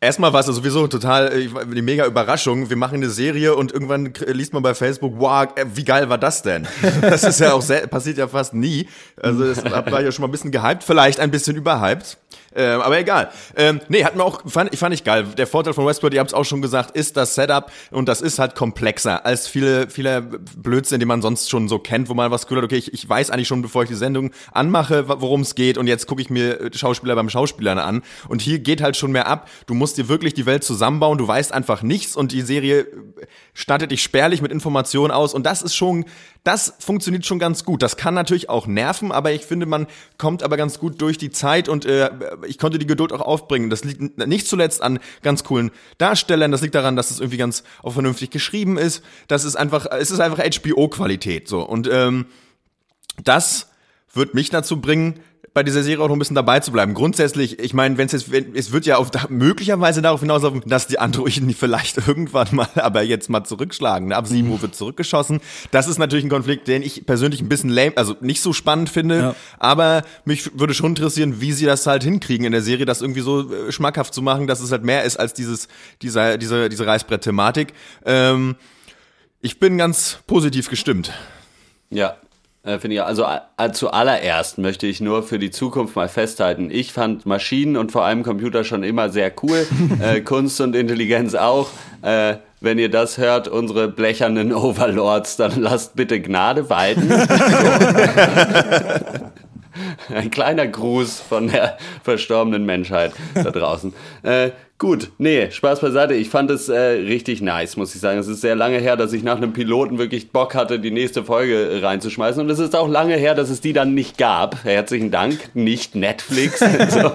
erstmal war es ja sowieso total äh, die mega Überraschung. Wir machen eine Serie und irgendwann k- liest man bei Facebook, wow, äh, wie geil war das denn? Das ist ja auch sel- passiert ja fast nie. Also das war ja schon mal ein bisschen gehypt, vielleicht ein bisschen überhyped. Ähm, aber egal. Ähm, nee, hat mir auch, fand, fand ich geil. Der Vorteil von Westworld, ihr habt es auch schon gesagt, ist das Setup und das ist halt komplexer als viele, viele Blödsinn, die man sonst schon so kennt, wo man was gehört hat, okay, ich, ich weiß eigentlich schon, bevor ich die Sendung anmache, worum es geht und jetzt gucke ich mir äh, Schauspieler beim Schauspielern an und hier geht halt schon mehr ab. Du musst dir wirklich die Welt zusammenbauen, du weißt einfach nichts und die Serie äh, stattet dich spärlich mit Informationen aus und das ist schon, das funktioniert schon ganz gut. Das kann natürlich auch nerven, aber ich finde, man kommt aber ganz gut durch die Zeit und äh, ich konnte die Geduld auch aufbringen. Das liegt nicht zuletzt an ganz coolen Darstellern, das liegt daran, dass es irgendwie ganz auch vernünftig geschrieben ist. Das ist einfach, es ist einfach HBO-Qualität so und ähm, das wird mich dazu bringen, bei dieser Serie auch noch ein bisschen dabei zu bleiben. Grundsätzlich, ich meine, wenn es jetzt, wenn, es wird ja auf, möglicherweise darauf hinauslaufen, dass die Androiden vielleicht irgendwann mal, aber jetzt mal zurückschlagen. Ab 7 Uhr wird zurückgeschossen. Das ist natürlich ein Konflikt, den ich persönlich ein bisschen lame, also nicht so spannend finde. Ja. Aber mich würde schon interessieren, wie sie das halt hinkriegen in der Serie, das irgendwie so äh, schmackhaft zu machen, dass es halt mehr ist als dieses, dieser, diese, diese Reißbrett-Thematik. Ähm, ich bin ganz positiv gestimmt. Ja, äh, finde ich. Also äh, zuallererst möchte ich nur für die Zukunft mal festhalten. Ich fand Maschinen und vor allem Computer schon immer sehr cool. äh, Kunst und Intelligenz auch. Äh, wenn ihr das hört, unsere blechernen Overlords, dann lasst bitte Gnade walten. ein kleiner Gruß von der verstorbenen Menschheit da draußen. äh, gut, nee, Spaß beiseite. Ich fand es äh, richtig nice, muss ich sagen. Es ist sehr lange her, dass ich nach einem Piloten wirklich Bock hatte, die nächste Folge äh, reinzuschmeißen. Und es ist auch lange her, dass es die dann nicht gab. Herzlichen Dank, nicht Netflix. so.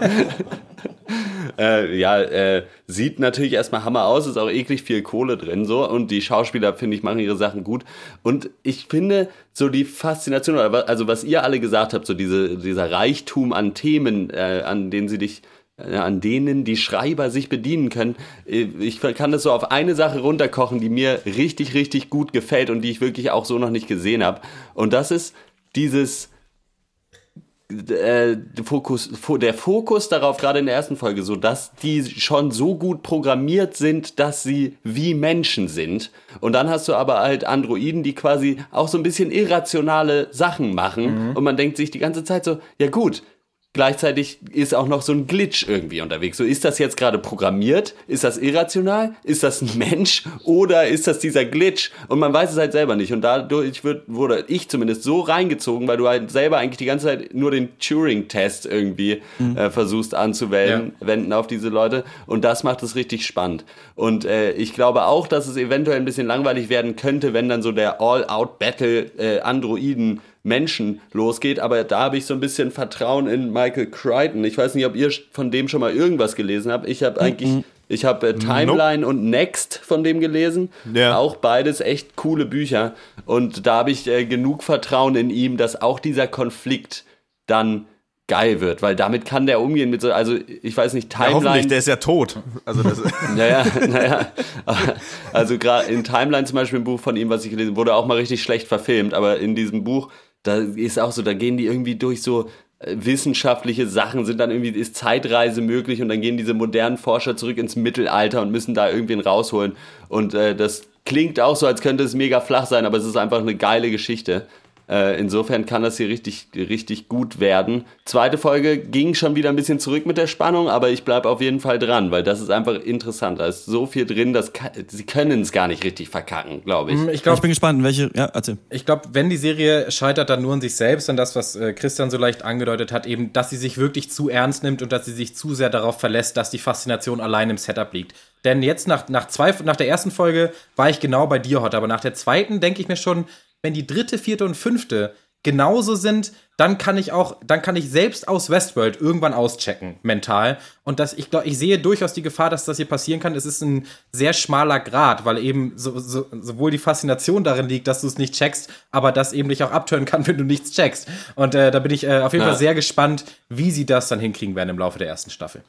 Äh, ja, äh, sieht natürlich erstmal Hammer aus, ist auch eklig viel Kohle drin so und die Schauspieler, finde ich, machen ihre Sachen gut. Und ich finde so die Faszination, also was ihr alle gesagt habt, so diese, dieser Reichtum an Themen, äh, an denen sie dich äh, an denen die Schreiber sich bedienen können. Äh, Ich kann das so auf eine Sache runterkochen, die mir richtig, richtig gut gefällt und die ich wirklich auch so noch nicht gesehen habe. Und das ist dieses äh, Fokus, fo- der Fokus darauf, gerade in der ersten Folge, so dass die schon so gut programmiert sind, dass sie wie Menschen sind. Und dann hast du aber halt Androiden, die quasi auch so ein bisschen irrationale Sachen machen. Und man denkt sich die ganze Zeit so, ja gut, Gleichzeitig ist auch noch so ein Glitch irgendwie unterwegs. So, ist das jetzt gerade programmiert? Ist das irrational? Ist das ein Mensch? Oder ist das dieser Glitch? Und man weiß es halt selber nicht. Und dadurch wird, wurde ich zumindest so reingezogen, weil du halt selber eigentlich die ganze Zeit nur den Turing-Test irgendwie äh, versuchst anzuwenden wenden auf diese Leute. Und das macht es richtig spannend. Und äh, ich glaube auch, dass es eventuell ein bisschen langweilig werden könnte, wenn dann so der All-Out-Battle äh, Androiden Menschen losgeht, aber da habe ich so ein bisschen Vertrauen in Michael Crichton. Ich weiß nicht, ob ihr von dem schon mal irgendwas gelesen habt. Ich habe eigentlich, ich habe äh, Timeline und Next von dem gelesen. Ja. Auch beides echt coole Bücher. Und da habe ich äh, genug Vertrauen in ihm, dass auch dieser Konflikt dann geil wird, weil damit kann der umgehen mit so, also ich weiß nicht, Ja, Timeline. hoffentlich, der ist ja tot. Also das, Naja, naja. Also gerade in Timeline zum Beispiel, ein Buch von ihm, was ich gelesen habe, wurde auch mal richtig schlecht verfilmt, aber in diesem Buch, da ist auch so, da gehen die irgendwie durch so äh, wissenschaftliche Sachen, sind dann irgendwie, ist Zeitreise möglich und dann gehen diese modernen Forscher zurück ins Mittelalter und müssen da irgendwen rausholen. Und äh, das klingt auch so, als könnte es mega flach sein, aber es ist einfach eine geile Geschichte. Äh, insofern kann das hier richtig, richtig gut werden. Zweite Folge ging schon wieder ein bisschen zurück mit der Spannung, aber ich bleibe auf jeden Fall dran, weil das ist einfach interessant. Da ist so viel drin, dass sie können es gar nicht richtig verkacken, glaube ich. Ich Ich glaube, bin gespannt, welche. Ja, erzähl. Ich glaube, wenn die Serie scheitert dann nur an sich selbst und das, was äh, Christian so leicht angedeutet hat, eben, dass sie sich wirklich zu ernst nimmt und dass sie sich zu sehr darauf verlässt, dass die Faszination allein im Setup liegt. Denn jetzt nach, nach, zwei, nach der ersten Folge war ich genau bei dir, Hot, aber nach der zweiten denke ich mir schon, wenn die dritte, vierte und fünfte genauso sind, dann kann ich auch, dann kann ich selbst aus Westworld irgendwann auschecken, mental. Und das, ich glaube, ich sehe durchaus die Gefahr, dass das hier passieren kann. Es ist ein sehr schmaler Grad, weil eben so, so, sowohl die Faszination darin liegt, dass du es nicht checkst, aber das eben dich auch abtören kann, wenn du nichts checkst. Und äh, da bin ich äh, auf jeden Ja. Fall sehr gespannt, wie sie das dann hinkriegen werden im Laufe der ersten Staffel.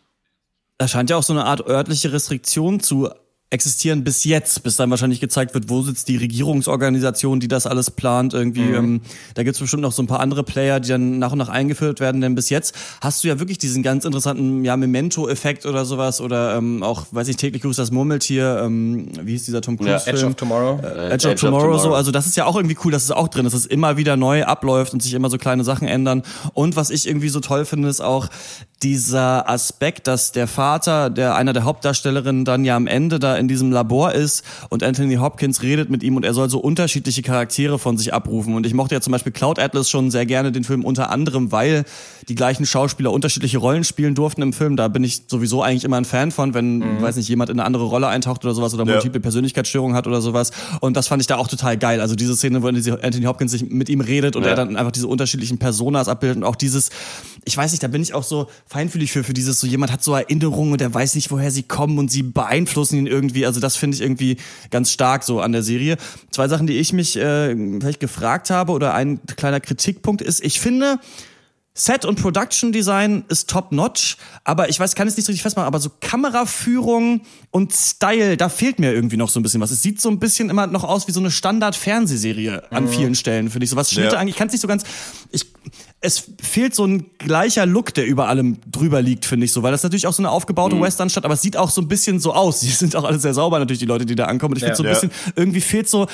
Da scheint ja auch so eine Art örtliche Restriktion zu existieren bis jetzt, bis dann wahrscheinlich gezeigt wird, wo sitzt die Regierungsorganisation, die das alles plant. Irgendwie, ähm, da gibt's bestimmt noch so ein paar andere Player, die dann nach und nach eingeführt werden. Denn bis jetzt hast du ja wirklich diesen ganz interessanten ja, Memento-Effekt oder sowas oder ähm, auch, weiß ich, täglich grüßt das Murmeltier. Ähm, wie hieß dieser Tom Ja. Cruise? Edge of Tomorrow. Edge, of Tomorrow, so. Also das ist ja auch irgendwie cool, dass es auch drin ist, dass es immer wieder neu abläuft und sich immer so kleine Sachen ändern. Und was ich irgendwie so toll finde, ist auch dieser Aspekt, dass der Vater, der einer der Hauptdarstellerinnen, dann ja am Ende da in diesem Labor ist und Anthony Hopkins redet mit ihm und er soll so unterschiedliche Charaktere von sich abrufen. Und ich mochte ja zum Beispiel Cloud Atlas schon sehr gerne den Film unter anderem, weil die gleichen Schauspieler unterschiedliche Rollen spielen durften im Film. Da bin ich sowieso eigentlich immer ein Fan von, wenn, weiß nicht, jemand in eine andere Rolle eintaucht oder sowas oder Ja. multiple Persönlichkeitsstörung hat oder sowas. Und das fand ich da auch total geil. Also diese Szene, wo Anthony Hopkins sich mit ihm redet und Ja. er dann einfach diese unterschiedlichen Personas abbildet und auch dieses, ich weiß nicht, da bin ich auch so feinfühlig für, für dieses, so jemand hat so Erinnerungen und der weiß nicht, woher sie kommen und sie beeinflussen ihn irgendwie. Also das finde ich irgendwie ganz stark so an der Serie. Zwei Sachen, die ich mich äh, vielleicht gefragt habe oder ein kleiner Kritikpunkt ist, ich finde, Set und Production Design ist top notch, aber ich weiß, kann es nicht so richtig festmachen, aber so Kameraführung und Style, da fehlt mir irgendwie noch so ein bisschen was. Es sieht so ein bisschen immer noch aus wie so eine Standard Fernsehserie an vielen Stellen, finde ich. So was Schnitte Ja. eigentlich, ich kann es nicht so ganz ich es fehlt so ein gleicher Look, der über allem drüber liegt, finde ich so, weil das natürlich auch so eine aufgebaute Westernstadt, aber es sieht auch so ein bisschen so aus. Die sind auch alle sehr sauber natürlich die Leute, die da ankommen und ich finde Ja. so ein Ja. bisschen irgendwie fehlt so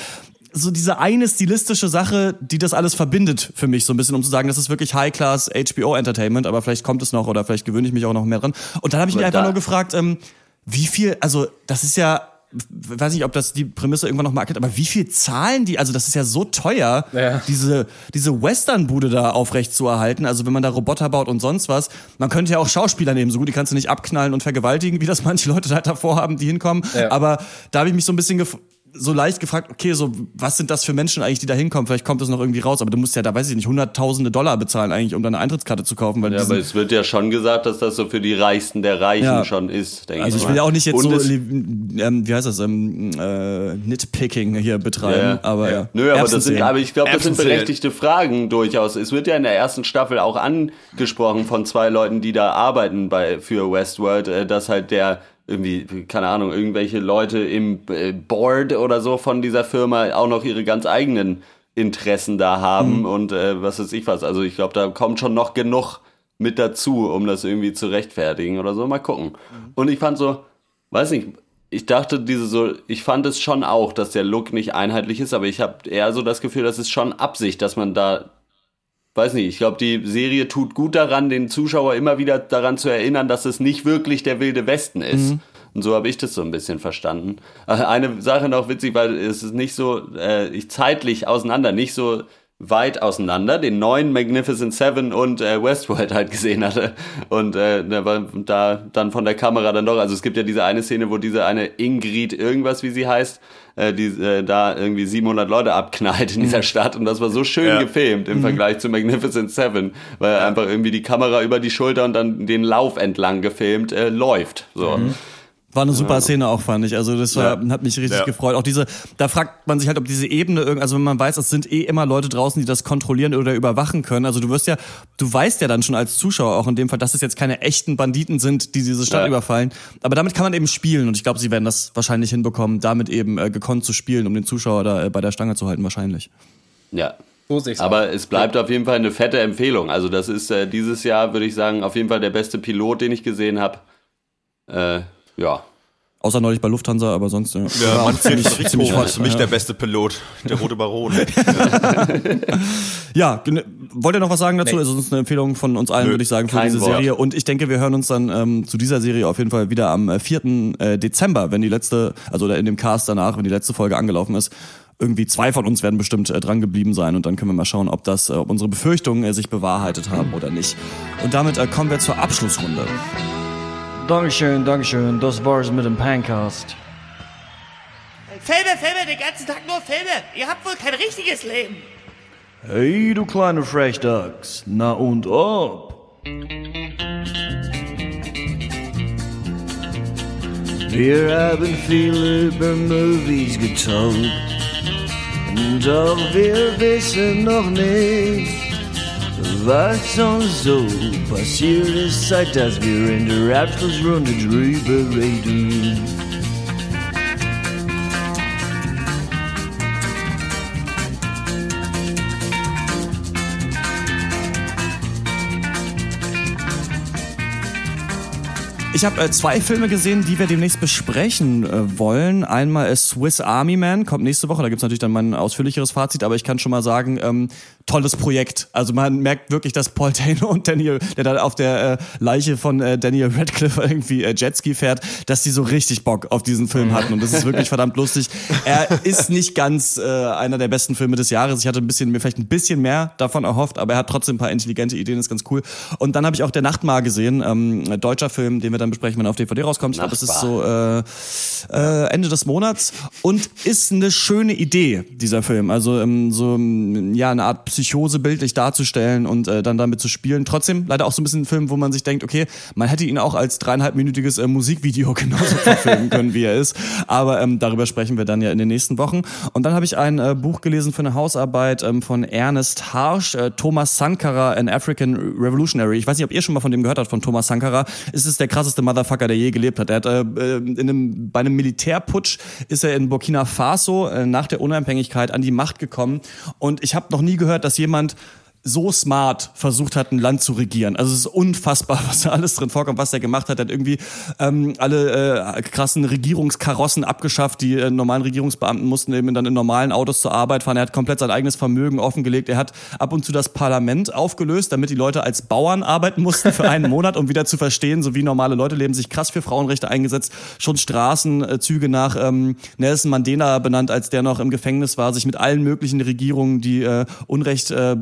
so diese eine stilistische Sache, die das alles verbindet für mich so ein bisschen, um zu sagen, das ist wirklich High-Class HBO Entertainment, aber vielleicht kommt es noch oder vielleicht gewöhne ich mich auch noch mehr dran. Und dann habe ich mich einfach da- nur gefragt, ähm, wie viel, also das ist ja weiß nicht, ob das die Prämisse irgendwann noch mal erkennt, aber wie viel zahlen die? Also das ist ja so teuer, Ja. diese, diese Western-Bude da aufrecht zu erhalten. Also wenn man da Roboter baut und sonst was. Man könnte ja auch Schauspieler nehmen. So gut, die kannst du nicht abknallen und vergewaltigen, wie das manche Leute halt davor haben, die hinkommen. Ja. Aber da habe ich mich so ein bisschen gef so leicht gefragt, okay, so was sind das für Menschen eigentlich, die da hinkommen? Vielleicht kommt das noch irgendwie raus, aber du musst ja da, weiß ich nicht, hunderttausende Dollar bezahlen eigentlich, um deine Eintrittskarte zu kaufen. Weil Ja, aber es wird ja schon gesagt, dass das so für die Reichsten der Reichen Ja. schon ist, denke also ich mal. will ja auch nicht jetzt Und so, ähm, wie heißt das, ähm, äh, Nitpicking hier betreiben, Ja, aber ja. Nö, aber, das sind, aber ich glaube, das sind berechtigte Fragen durchaus. Es wird ja in der ersten Staffel auch angesprochen von zwei Leuten, die da arbeiten bei für Westworld, äh, dass halt der irgendwie, keine Ahnung, irgendwelche Leute im äh, Board oder so von dieser Firma auch noch ihre ganz eigenen Interessen da haben und äh, was weiß ich was. Also ich glaube, da kommt schon noch genug mit dazu, um das irgendwie zu rechtfertigen oder so. Mal gucken. Und ich fand so, weiß nicht, ich dachte diese so, ich fand es schon auch, dass der Look nicht einheitlich ist, aber ich habe eher so das Gefühl, das ist schon Absicht, dass man da, weiß nicht, ich glaube, die Serie tut gut daran, den Zuschauer immer wieder daran zu erinnern, dass es nicht wirklich der wilde Westen ist. Und so habe ich das so ein bisschen verstanden. Äh, Eine Sache noch witzig, weil es ist nicht so, äh, ich zeitlich auseinander, nicht so weit auseinander, den neuen Magnificent Seven und äh, Westworld halt gesehen hatte. Und äh, da dann von der Kamera dann doch, also es gibt ja diese eine Szene, wo diese eine Ingrid irgendwas, wie sie heißt, äh, die äh, da irgendwie 700 Leute abknallt in dieser Stadt und das war so schön Ja. gefilmt im Vergleich zu Magnificent Seven, weil einfach irgendwie die Kamera über die Schulter und dann den Lauf entlang gefilmt äh, läuft. So. War eine super Szene auch, fand ich. Also das war, hat mich richtig Ja. gefreut. Auch diese, da fragt man sich halt, ob diese Ebene irgend, also wenn man weiß, es sind eh immer Leute draußen, die das kontrollieren oder überwachen können. Also du wirst ja, du weißt ja dann schon als Zuschauer auch in dem Fall, dass es jetzt keine echten Banditen sind, die diese Stadt Ja. überfallen. Aber damit kann man eben spielen und ich glaube, sie werden das wahrscheinlich hinbekommen, damit eben äh, gekonnt zu spielen, um den Zuschauer da äh, bei der Stange zu halten, wahrscheinlich. Ja. So Aber es bleibt auf jeden Fall eine fette Empfehlung. Also das ist äh, dieses Jahr, würde ich sagen, auf jeden Fall der beste Pilot, den ich gesehen habe. Äh, ja. Außer neulich bei Lufthansa, aber sonst äh, Ja, war auch Manfred ziemlich, Rico ziemlich ist für mich ja. der beste Pilot, der Rote Baron. Ja, wollt ihr noch was sagen dazu? Nee. Also sonst eine Empfehlung von uns allen, Nö, würde ich sagen, für diese Wort. Serie. Und ich denke, wir hören uns dann ähm, zu dieser Serie auf jeden Fall wieder am äh, 4. Äh, Dezember, wenn die letzte, also oder in dem Cast danach, wenn die letzte Folge angelaufen ist. Irgendwie zwei von uns werden bestimmt äh, dran geblieben sein und dann können wir mal schauen, ob das, äh, ob unsere Befürchtungen äh, sich bewahrheitet haben oder nicht. Und damit äh, kommen wir zur Abschlussrunde. Dankeschön, Dankeschön. Das war's mit dem Pancast. Filme, Filme, den ganzen Tag nur Filme. Ihr habt wohl kein richtiges Leben. Hey, du kleine Frechdachs. Na und ob? Wir haben viel über Movies getalkt. Doch wir wissen noch nicht, was uns so passiert ist, seit dass wir in der Abschlussrunde drüber reden. Ich habe äh, zwei Filme gesehen, die wir demnächst besprechen äh, wollen. Einmal ist Swiss Army Man, kommt nächste Woche. Da gibt's natürlich dann mein ausführlicheres Fazit, aber ich kann schon mal sagen, ähm, tolles Projekt. Also man merkt wirklich, dass Paul Dano und Daniel, der da auf der äh, Leiche von äh, Daniel Radcliffe irgendwie äh, Jetski fährt, dass die so richtig Bock auf diesen Film hatten. Und das ist wirklich verdammt lustig. Er ist nicht ganz äh, einer der besten Filme des Jahres. Ich hatte ein bisschen, mir vielleicht ein bisschen mehr davon erhofft, aber er hat trotzdem ein paar intelligente Ideen, ist ganz cool. Und dann habe ich auch Der Nachtmar gesehen, ähm, ein deutscher Film, den wir dann besprechen, wenn er auf DVD rauskommt. Ich glaube, es ist so äh, äh, Ende des Monats und ist eine schöne Idee, dieser Film. Also ähm, so ähm, ja eine Art Psychose bildlich darzustellen und äh, dann damit zu spielen. Trotzdem leider auch so ein bisschen ein Film, wo man sich denkt, okay, man hätte ihn auch als dreieinhalbminütiges äh, Musikvideo genauso verfilmen können, wie er ist. Aber ähm, darüber sprechen wir dann ja in den nächsten Wochen. Und dann habe ich ein äh, Buch gelesen für eine Hausarbeit ähm, von Ernest Harsch, äh, Thomas Sankara, an African Revolutionary. Ich weiß nicht, ob ihr schon mal von dem gehört habt, von Thomas Sankara. Es ist der krasseste Motherfucker, der je gelebt hat. Er hat äh, äh, in einem, bei einem Militärputsch ist er in Burkina Faso äh, nach der Unabhängigkeit an die Macht gekommen. Und ich habe noch nie gehört, dass jemand so smart versucht hat, ein Land zu regieren. Also es ist unfassbar, was da alles drin vorkommt, was er gemacht hat. Er hat irgendwie ähm, alle äh, krassen Regierungskarossen abgeschafft. Die äh, normalen Regierungsbeamten mussten eben dann in normalen Autos zur Arbeit fahren. Er hat komplett sein eigenes Vermögen offengelegt. Er hat ab und zu das Parlament aufgelöst, damit die Leute als Bauern arbeiten mussten für einen Monat, um wieder zu verstehen, so wie normale Leute leben, sich krass für Frauenrechte eingesetzt, schon Straßenzüge nach ähm, Nelson Mandela benannt, als der noch im Gefängnis war, sich mit allen möglichen Regierungen, die äh, Unrecht äh,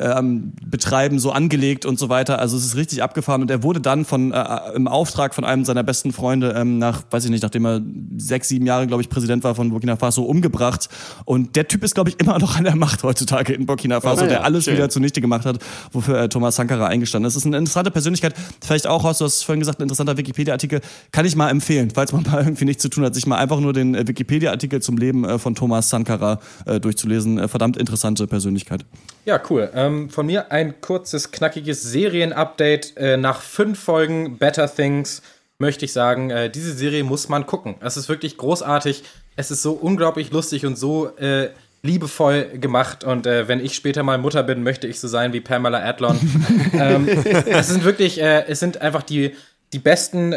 ähm, betreiben, so angelegt und so weiter. Also es ist richtig abgefahren und er wurde dann von äh, im Auftrag von einem seiner besten Freunde ähm, nach, weiß ich nicht, nachdem er sechs, sieben Jahre, glaube ich, Präsident war von Burkina Faso, umgebracht. Und der Typ ist, glaube ich, immer noch an der Macht heutzutage in Burkina Faso, ja, der alles schön. wieder zunichte gemacht hat, wofür äh, Thomas Sankara eingestanden ist. Das ist eine interessante Persönlichkeit. Vielleicht auch, Horst, du hast vorhin gesagt, ein interessanter Wikipedia-Artikel. Kann ich mal empfehlen, falls man mal irgendwie nichts zu tun hat, sich mal einfach nur den äh, Wikipedia-Artikel zum Leben äh, von Thomas Sankara äh, durchzulesen. Äh, verdammt interessante Persönlichkeit. Ja, cool. Ähm, von mir ein kurzes, knackiges Serien-Update. Äh, nach fünf Folgen Better Things möchte ich sagen, äh, diese Serie muss man gucken. Es ist wirklich großartig. Es ist so unglaublich lustig und so äh, liebevoll gemacht. Und äh, wenn ich später mal Mutter bin, möchte ich so sein wie Pamela Adlon. ähm, es sind wirklich, äh, es sind einfach die, die besten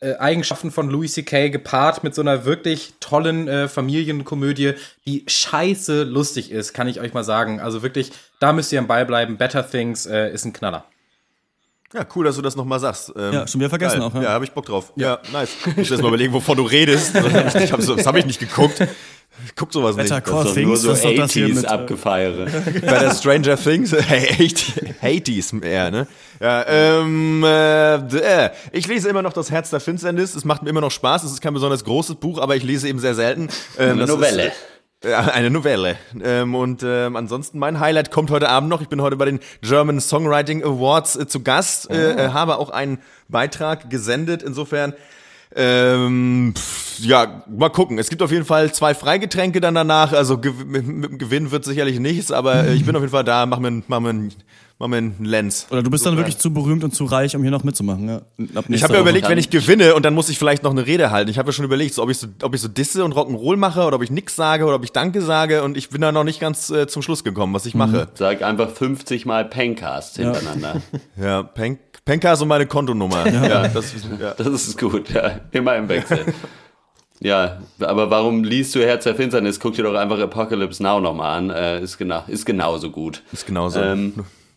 äh, Eigenschaften von Louis C.K. gepaart mit so einer wirklich tollen äh, Familienkomödie, die scheiße lustig ist, kann ich euch mal sagen. Also wirklich, da müsst ihr am Ball bleiben. Better Things äh, ist ein Knaller. Ja, cool, dass du das nochmal sagst. Ähm, Ja, schon wieder vergessen geil. auch, ja. Ja, habe ich Bock drauf. Ja, nice. Ich muss erst mal überlegen, wovon du redest. Das hab ich, ich hab, habe ich nicht geguckt. Ich guck sowas Better nicht. Call Das ist doch nur Things, so das hier 80s mit, äh, abgefeiere. Bei der Stranger Things, hey, 80s eher, ne? Ja, ähm, äh, äh, ich lese immer noch Das Herz der Finsternis. Es macht mir immer noch Spaß. Es ist kein besonders großes Buch, aber ich lese eben sehr selten. Ähm, Eine Novelle. Ist, ja, eine Novelle. Ähm, und ähm, ansonsten, mein Highlight kommt heute Abend noch. Ich bin heute bei den German Songwriting Awards äh, zu Gast, äh, äh, habe auch einen Beitrag gesendet. Insofern, ähm, pff, ja, mal gucken. Es gibt auf jeden Fall zwei Freigetränke dann danach. Also gew mit, mit Gewinn wird sicherlich nichts, aber äh, ich bin auf jeden Fall da. Mach mir, ein- mach mir, ein- mach mir einen Lenz. Oder du bist dann Insofern. wirklich zu berühmt und zu reich, um hier noch mitzumachen. Ja. Ich habe ja überlegt, wenn ich gewinne und dann muss ich vielleicht noch eine Rede halten. Ich habe ja schon überlegt, so, ob ich so, ob ich so Disse und Rock'n'Roll mache oder ob ich nix sage oder ob ich Danke sage und ich bin da noch nicht ganz äh, zum Schluss gekommen, was ich mache. Sag einfach 50 Mal Pencast hintereinander. Ja, Pen Penkas und meine Kontonummer. Ja, das, ja. Das ist gut, ja. Immer im Wechsel. Ja, aber warum liest du Herz der Finsternis? Guck dir doch einfach Apocalypse Now nochmal an. Äh, ist, genau, ist genauso gut. ist genauso. Ähm,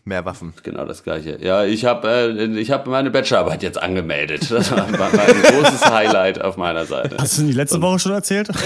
Mehr Waffen. Genau das gleiche. Ja, ich habe äh, ich hab meine Bachelorarbeit jetzt angemeldet. Das war, war, war ein großes Highlight auf meiner Seite. Hast du die letzte Woche schon erzählt?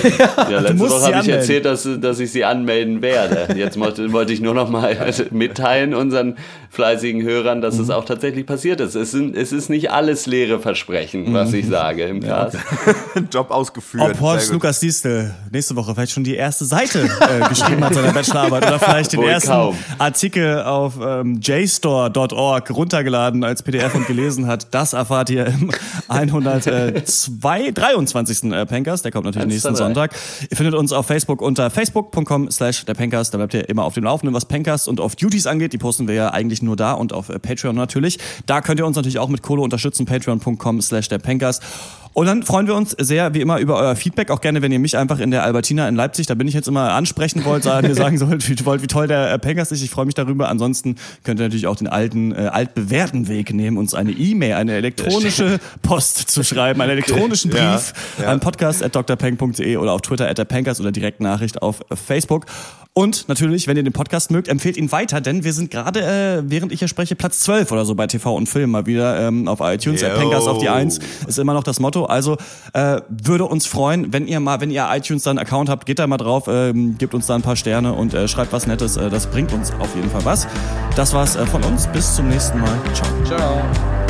Ja, letzte Woche habe ich anmelden. erzählt, dass, dass ich sie anmelden werde. Jetzt wollte, wollte ich nur noch mal mitteilen unseren fleißigen Hörern, dass Mhm. es auch tatsächlich passiert ist. Es, sind, es ist nicht alles leere Versprechen, was Mhm. ich sage im Cast. Job ausgeführt. Ob Horst. Lukas Diestel nächste Woche vielleicht schon die erste Seite äh, geschrieben hat seiner Bachelorarbeit oder vielleicht den Wohl ersten kaum. Artikel auf ähm, jstore.org runtergeladen als PDF und gelesen hat, das erfahrt ihr im 102, 23. äh, Pencast. Der kommt natürlich nächsten 1, 2, 3. Sonntag. Ihr findet uns auf Facebook unter facebook.com slash der Pencast. Da bleibt ihr immer auf dem Laufenden, was Pencast und auf Duties angeht. Die posten wir ja eigentlich nur da und auf äh, Patreon natürlich. Da könnt ihr uns natürlich auch mit Kohle unterstützen. Patreon.com slash der Pencast. Und dann freuen wir uns sehr, wie immer, über euer Feedback. Auch gerne, wenn ihr mich einfach in der Albertina in Leipzig, da bin ich jetzt immer ansprechen wollt, sagen, mir sagen sollt, wie, wollt, wie toll der äh, Pencast ist. Ich freue mich darüber. Ansonsten könnt ihr natürlich auch den alten, äh, altbewährten Weg nehmen, uns eine E-Mail, eine elektronische Post zu schreiben, einen elektronischen Brief Ja, ja. an podcast.drpeng.de oder auf Twitter at der Pencast oder direkt Nachricht auf äh, Facebook. Und natürlich, wenn ihr den Podcast mögt, empfehlt ihn weiter, denn wir sind gerade, äh, während ich hier spreche, Platz 12 oder so bei TV und Film mal wieder ähm, auf iTunes. Der Yo. Pencast auf die 1 ist immer noch das Motto. Also äh, würde uns freuen, wenn ihr mal, wenn ihr iTunes dann Account habt, geht da mal drauf, ähm, gebt uns da ein paar Sterne und äh, schreibt was Nettes. Äh, das bringt uns auf jeden Fall was. Das war's äh, von uns. Bis zum nächsten Mal. Ciao. Ciao.